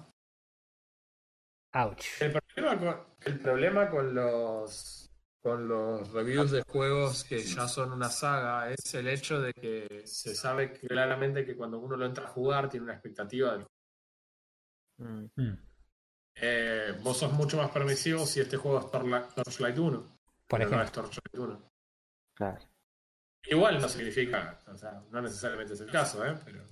Ouch. El problema con, el problema con los con los reviews de juegos que ya son una saga es el hecho de que se sabe claramente que cuando uno lo entra a jugar tiene una expectativa del Mm, Mm, eh, vos sos mucho más permisivo si este juego es Torchlight 1. Por pero no ejemplo. es Torchlight 1. claro. Igual no significa, o sea, no necesariamente es el caso, ¿eh? Pero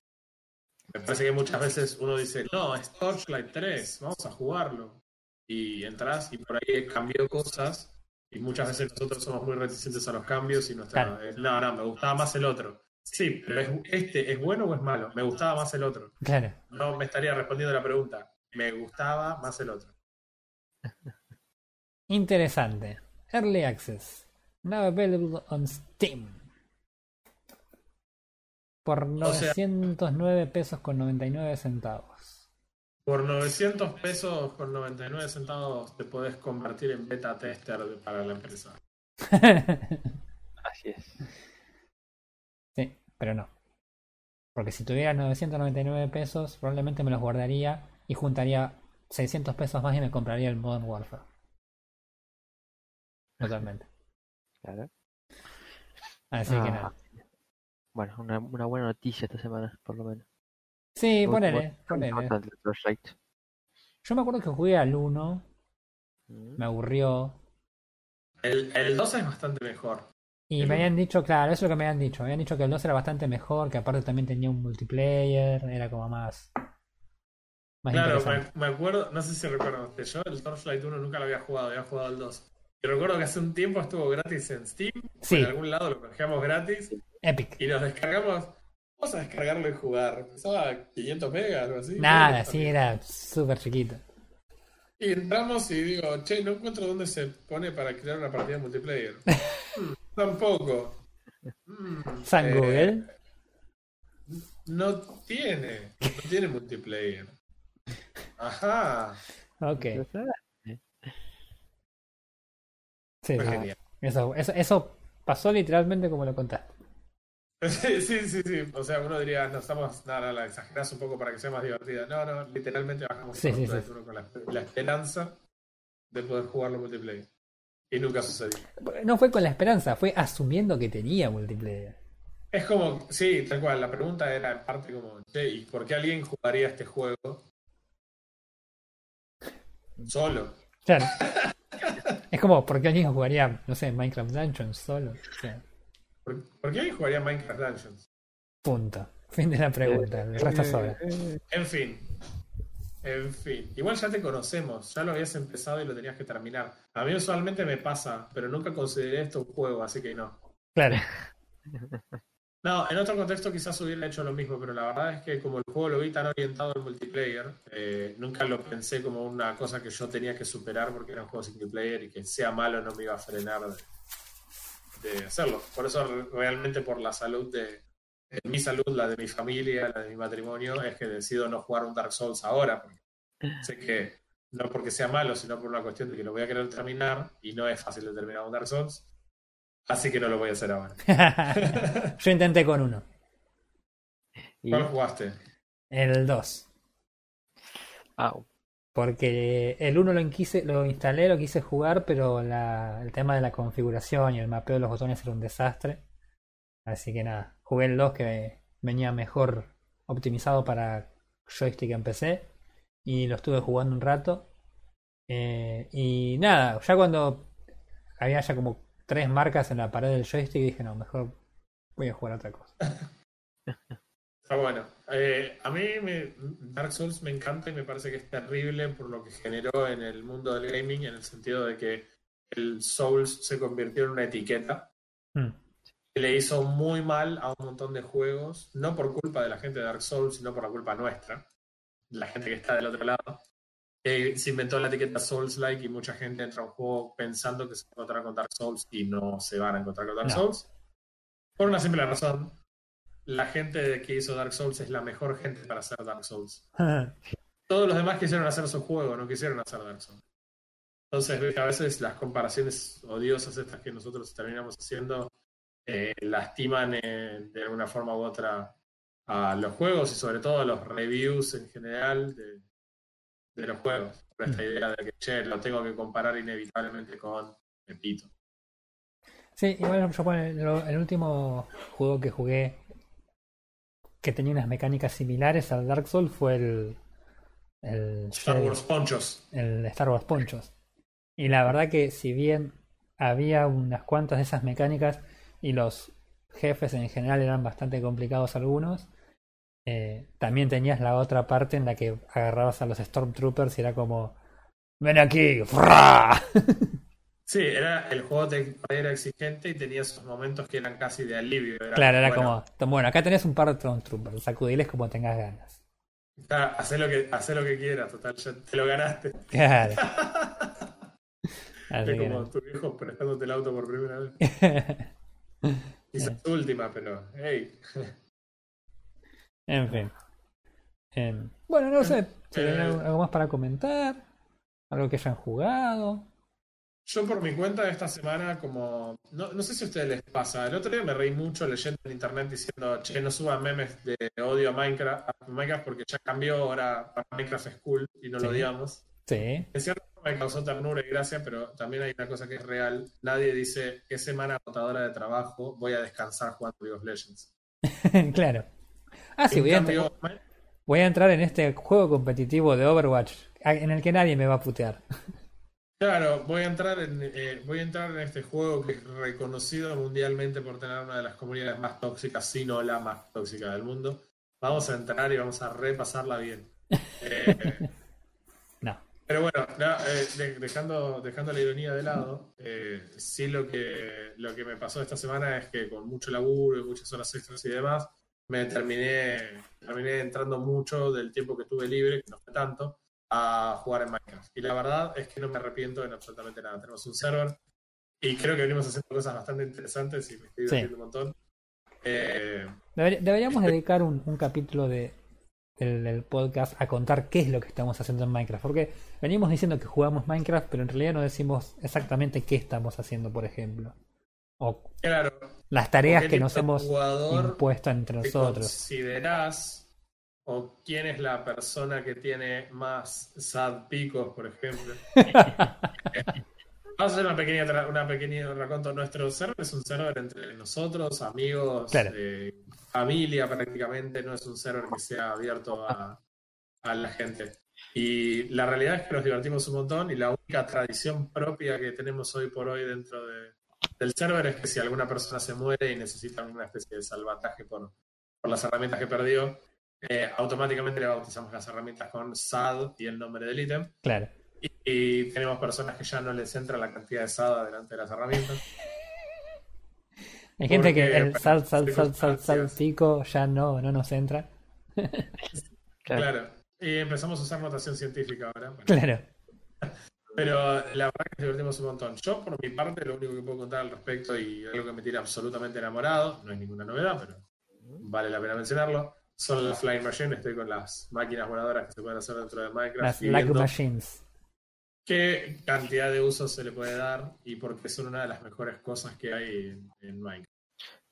me parece que muchas veces uno dice, no, es Torchlight 3, vamos a jugarlo. Y entras y por ahí cambió cosas. Y muchas veces nosotros somos muy reticentes a los cambios y nuestra, Claro. no, no, me gustaba más el otro. Sí, pero es- ¿este es bueno o es malo? Me gustaba más el otro. Claro. No me estaría respondiendo la pregunta. Me gustaba más el otro. Interesante. Early Access. Now available on Steam. Por O sea- 909 pesos con 99 centavos. Por 900 pesos con 99 centavos te podés convertir en beta tester para la empresa. Así es. sí, pero no. Porque si tuviera 999 pesos, probablemente me los guardaría y juntaría 600 pesos más y me compraría el Modern Warfare. Totalmente. Claro. Así que Ah, nada. Bueno, una, una buena noticia esta semana, por lo menos. Sí, ponele, ponele. Yo me acuerdo que jugué al 1, Mm, me aburrió. El, el 2 es bastante mejor. Y El me uno. habían dicho, claro, eso es lo que me habían dicho. Me habían dicho que el 2 era bastante mejor, que aparte también tenía un multiplayer, era como más. Más Claro, me, me acuerdo, no sé si recuerdo yo el Torchlight 1 nunca lo había jugado, había jugado el 2. Y recuerdo que hace un tiempo estuvo gratis en Steam, Sí. en algún lado lo canjeamos gratis Epic. y nos descargamos. Vamos a descargarlo y jugar. Pesaba 500 megas, algo así. Nada, sí, era súper chiquito. Y entramos y digo, che, no encuentro dónde se pone para crear una partida multiplayer. Hmm, tampoco. Hmm, San eh, Google. No tiene, no tiene multiplayer. Ajá. Ok. Sí. Eso, eso, eso pasó literalmente como lo contaste. Sí, sí, sí, sí. O sea, uno diría, no estamos, nada, la exagerás un poco para que sea más divertida. No, no, literalmente bajamos Sí, sí, Torchlight sí. 1 con la, la esperanza de poder jugarlo multiplayer. Y nunca sucedió. No fue con la esperanza, fue asumiendo que tenía multiplayer. Es como, sí, tal cual. La pregunta era en parte como, che, ¿y por qué alguien jugaría este juego solo? Claro. es como, ¿por qué alguien jugaría, no sé, Minecraft Dungeons solo? O sea, ¿Por, por qué alguien jugaría Minecraft Dungeons? punto. Fin de la pregunta. El resto sobra. En fin. En fin. Igual ya te conocemos. Ya lo habías empezado y lo tenías que terminar. A mí usualmente me pasa, pero nunca consideré esto un juego, así que no. Claro. No, en otro contexto quizás hubiera hecho lo mismo, pero la verdad es que como el juego lo vi tan orientado al multiplayer, eh, nunca lo pensé como una cosa que yo tenía que superar porque era un juego single player y que sea malo no me iba a frenar de, de hacerlo. Por eso re- realmente por la salud de, de mi salud, la de mi familia, la de mi matrimonio, es que decido no jugar un Dark Souls ahora. porque sé que no porque sea malo, sino por una cuestión de que lo voy a querer terminar y no es fácil de terminar un Dark Souls. Así que no lo voy a hacer ahora. Yo intenté con uno. ¿Cuál jugaste? El 2. ah, Porque el 1 lo, quise, lo instalé, lo quise jugar, pero la- el tema de la configuración y el mapeo de los botones era un desastre. Así que nada, jugué el 2 que venía mejor optimizado para joystick en PC y lo estuve jugando un rato. Eh, y nada, ya cuando había ya como tres marcas en la pared del joystick dije, no, mejor voy a jugar a otra cosa. Está bueno. Eh, a mí me- Dark Souls me encanta y me parece que es terrible por lo que generó en el mundo del gaming, en el sentido de que el Souls se convirtió en una etiqueta Hmm. que le hizo muy mal a un montón de juegos, no por culpa de la gente de Dark Souls, sino por la culpa nuestra, la gente que está del otro lado. Eh, se inventó la etiqueta Souls-like y mucha gente entra a un juego pensando que se va a encontrar con Dark Souls y no se van a encontrar con Dark No. Souls. Por una simple razón. La gente que hizo Dark Souls es la mejor gente para hacer Dark Souls. Todos los demás quisieron hacer su juego, no quisieron hacer Dark Souls. Entonces, a veces las comparaciones odiosas estas que nosotros terminamos haciendo eh, lastiman eh, de alguna forma u otra a los juegos y sobre todo a los reviews en general de, de los juegos. Esta idea de que, che, lo tengo que comparar inevitablemente con Pepito. Sí, igual yo bueno, el último juego que jugué que tenía unas mecánicas similares al Dark Souls fue el, el, Star Wars Ponchos. el Star Wars Ponchos. Y la verdad que si bien había unas cuantas de esas mecánicas y los jefes en general eran bastante complicados algunos, eh, también tenías la otra parte en la que agarrabas a los Stormtroopers y era como, ven aquí, ¡fra! Sí, era, el juego te- era exigente y tenía esos momentos que eran casi de alivio. Era Claro, era bueno, como, bueno, acá tenés un par de Stormtroopers, sacudiles como tengas ganas. Ah, Hacé lo que, hacé lo que quieras, total, ya te lo ganaste. Claro. Es como tu hijo prestándote el auto por primera vez. Quizás tu última, pero hey. En fin. Em, bueno, no sé. hay Eh, algo, algo más para comentar. Algo que hayan jugado. Yo por mi cuenta esta semana, como... No, no sé si a ustedes les pasa. El otro día me reí mucho leyendo en internet diciendo, che, no suban memes de odio a Minecraft, a Minecraft porque ya cambió, ahora para Minecraft es cool y no lo Sí. odiamos. Sí. En cierta forma me causó ternura y gracia, pero también hay una cosa que es real. Nadie dice, qué semana agotadora de trabajo, voy a descansar jugando League of Legends. claro. Ah, sí, voy a, entrar, voy a entrar en este juego competitivo de Overwatch en el que nadie me va a putear. Claro, voy a entrar en eh, voy a entrar en este juego que es reconocido mundialmente por tener una de las comunidades más tóxicas, si no la más tóxica del mundo. Vamos a entrar y vamos a repasarla bien. Eh, No. pero bueno, eh, de- dejando, dejando la ironía de lado, sí lo que, lo que me pasó esta semana es que con mucho laburo y muchas horas extras y demás, me terminé, terminé entrando mucho del tiempo que tuve libre, que no fue tanto, a jugar en Minecraft. Y la verdad es que no me arrepiento en absolutamente nada. Tenemos un server y creo que venimos haciendo cosas bastante interesantes y me estoy Sí. divirtiendo un montón. Eh, Deber- deberíamos dedicar un, un capítulo de, del, del podcast a contar qué es lo que estamos haciendo en Minecraft. Porque venimos diciendo que jugamos Minecraft, pero en realidad no decimos exactamente qué estamos haciendo, por ejemplo. O claro, las tareas ¿qué que nos hemos impuesto entre nosotros. considerás o quién es la persona que tiene más sad picos, por ejemplo. Vamos a hacer una pequeña, una pequeña raconto. Nuestro server es un server entre nosotros, amigos, Claro. eh, familia prácticamente. No es un server que sea abierto a, a la gente. Y la realidad es que nos divertimos un montón y la única tradición propia que tenemos hoy por hoy dentro de, del server es que si alguna persona se muere y necesita una especie de salvataje por, por las herramientas que perdió, eh, automáticamente le bautizamos las herramientas con SAD y el nombre del ítem. Claro. Y, y tenemos personas que ya no les entra la cantidad de SAD delante de las herramientas. Hay gente que el sal, sal, sal, circunstancias. saltico ya no, no nos entra. Claro. Claro. Y empezamos a usar notación científica ahora. Bueno, Claro. Pero la verdad que nos divertimos un montón. Yo, por mi parte, lo único que puedo contar al respecto y algo que me tiene absolutamente enamorado, no es ninguna novedad, pero vale la pena mencionarlo, son las Flying Machine. Estoy con las máquinas voladoras que se pueden hacer dentro de Minecraft. Las viendo machines. qué cantidad de usos se le puede dar y por qué son una de las mejores cosas que hay en, en Minecraft.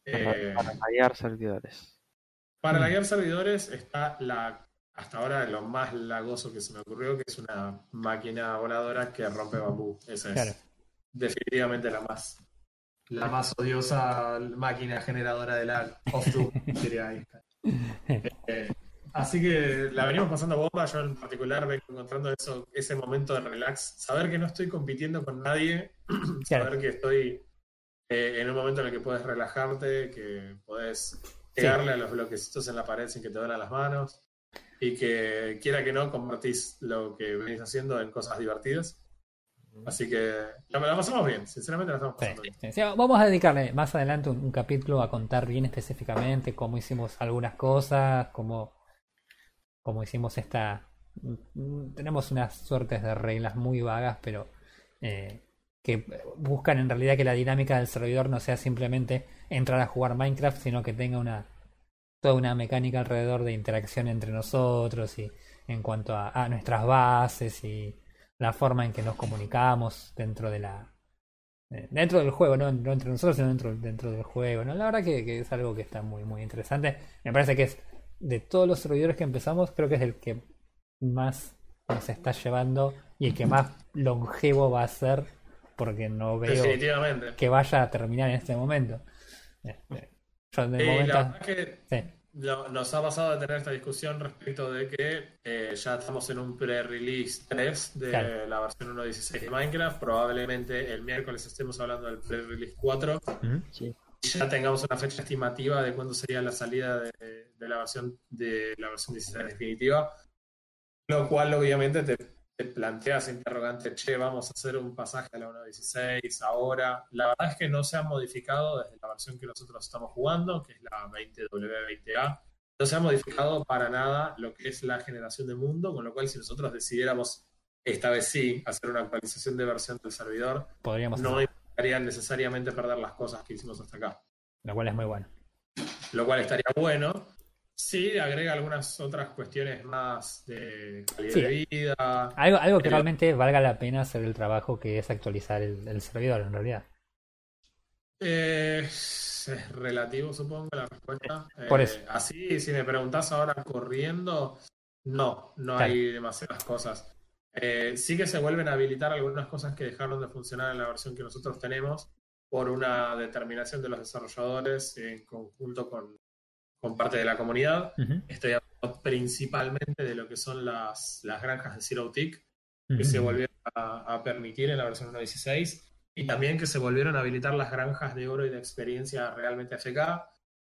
Eh, Para hallar servidores. Para Mm. laguear servidores está la hasta ahora lo más lagoso que se me ocurrió, que es una máquina voladora que rompe bambú. Esa es definitivamente la más la más odiosa máquina generadora de Einstein. Eh, Así que la venimos pasando bomba. Yo en particular vengo encontrando eso, ese momento de relax. Saber que no estoy compitiendo con nadie. Claro. Saber que estoy eh, en un momento en el que puedes relajarte, que puedes pegarle a los bloquecitos en la pared sin que te duelan las manos. Y que quiera que no, convertís lo que venís haciendo en cosas divertidas. Así que la, la pasamos bien, sinceramente la estamos Sí, pasando bien. sí, sí. Vamos a dedicarle más adelante un, un capítulo a contar bien específicamente cómo hicimos algunas cosas, cómo, cómo hicimos esta... mm, Tenemos unas suertes de reglas muy vagas, pero eh, que buscan en realidad que la dinámica del servidor no sea simplemente entrar a jugar Minecraft, sino que tenga una toda una mecánica alrededor de interacción entre nosotros y en cuanto a, a nuestras bases y la forma en que nos comunicamos dentro de la eh, dentro del juego, no, no entre nosotros, sino dentro, dentro del juego. ¿no? La verdad que, que es algo que está muy, muy interesante. Me parece que es de todos los servidores que empezamos, creo que es el que más nos está llevando y el que más longevo va a ser, porque no veo que vaya a terminar en este momento. Eh, eh, Yo momento. la verdad que Sí, lo- nos ha pasado de tener esta discusión respecto de que eh, ya estamos en un pre-release 3 de Claro. la versión 1.16 de Minecraft. Probablemente el miércoles estemos hablando del pre-release 4 Ujú. Sí. y ya tengamos una fecha estimativa de cuándo sería la salida de, de la versión de la versión 16 definitiva. Lo cual obviamente te, te planteas interrogante, che, vamos a hacer un pasaje a la 1.16 ahora. La verdad es que no se ha modificado desde la versión que nosotros estamos jugando, que es la 20W20A. No se ha modificado para nada lo que es la generación de mundo, con lo cual si nosotros decidiéramos esta vez sí hacer una actualización de versión del servidor, podríamos no hacer, implicaría necesariamente perder las cosas que hicimos hasta acá lo cual es muy bueno. lo cual estaría bueno. Sí, agrega algunas otras cuestiones más de calidad Sí. de vida. Algo, algo que Pero- realmente valga la pena hacer el trabajo que es actualizar el, el servidor en realidad. Eh, es relativo, supongo, la respuesta. Por Eh, eso. Así, si me preguntás ahora corriendo, no, no Claro. hay demasiadas cosas. Eh, sí que se vuelven a habilitar algunas cosas que dejaron de funcionar en la versión que nosotros tenemos por una determinación de los desarrolladores en conjunto con, con parte de la comunidad. Estoy hablando principalmente de lo que son las, las granjas de Zero Tick, que se volvieron a, a permitir en la versión 1.16 y también que se volvieron a habilitar las granjas de oro y de experiencia realmente FK.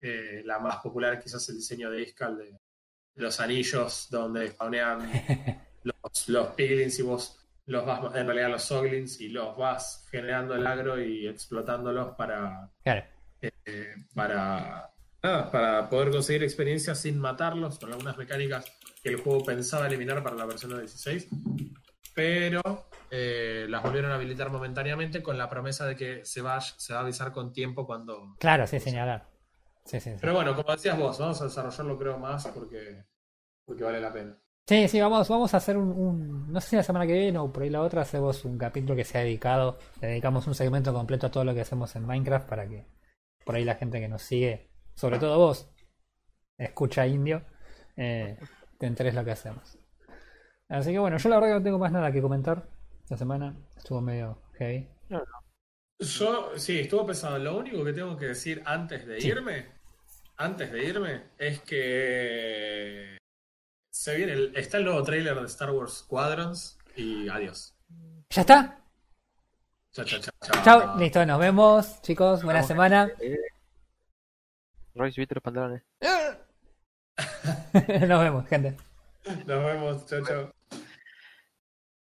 Eh, la más popular quizás el diseño de Iskal de, de los anillos donde spawnean los, los piglins y vos los vas, en realidad los soglins y los vas generando el agro y explotándolos para, Claro. eh, para, nada, para poder conseguir experiencia sin matarlos, con algunas mecánicas que el juego pensaba eliminar para la versión 16, pero eh, las volvieron a habilitar momentáneamente con la promesa de que se va, se va a avisar con tiempo cuando... Claro, sí, señalar. Sí, sí, sí. Pero bueno, como decías vos, vamos a desarrollarlo creo más porque, porque vale la pena. Sí, sí, vamos, vamos a hacer un, un- No sé si la semana que viene o por ahí la otra hacemos un capítulo que sea dedicado. Le dedicamos un segmento completo a todo lo que hacemos en Minecraft para que por ahí la gente que nos sigue, sobre todo vos, escucha indio, eh, te enteres lo que hacemos. Así que bueno, yo la verdad que no tengo más nada que comentar. Esta semana estuvo medio heavy. Yo, sí, estuvo pesado. Lo único que tengo que decir antes de Sí. irme, antes de irme, es que se viene el- está el nuevo tráiler de Star Wars Squadrons y adiós. ¿Ya está? Chao, chao, chao. chao. Listo, nos vemos, chicos. Buena Vamos. semana. Roy, subiste los pantalones. nos vemos, gente. Nos vemos. Chao, chao.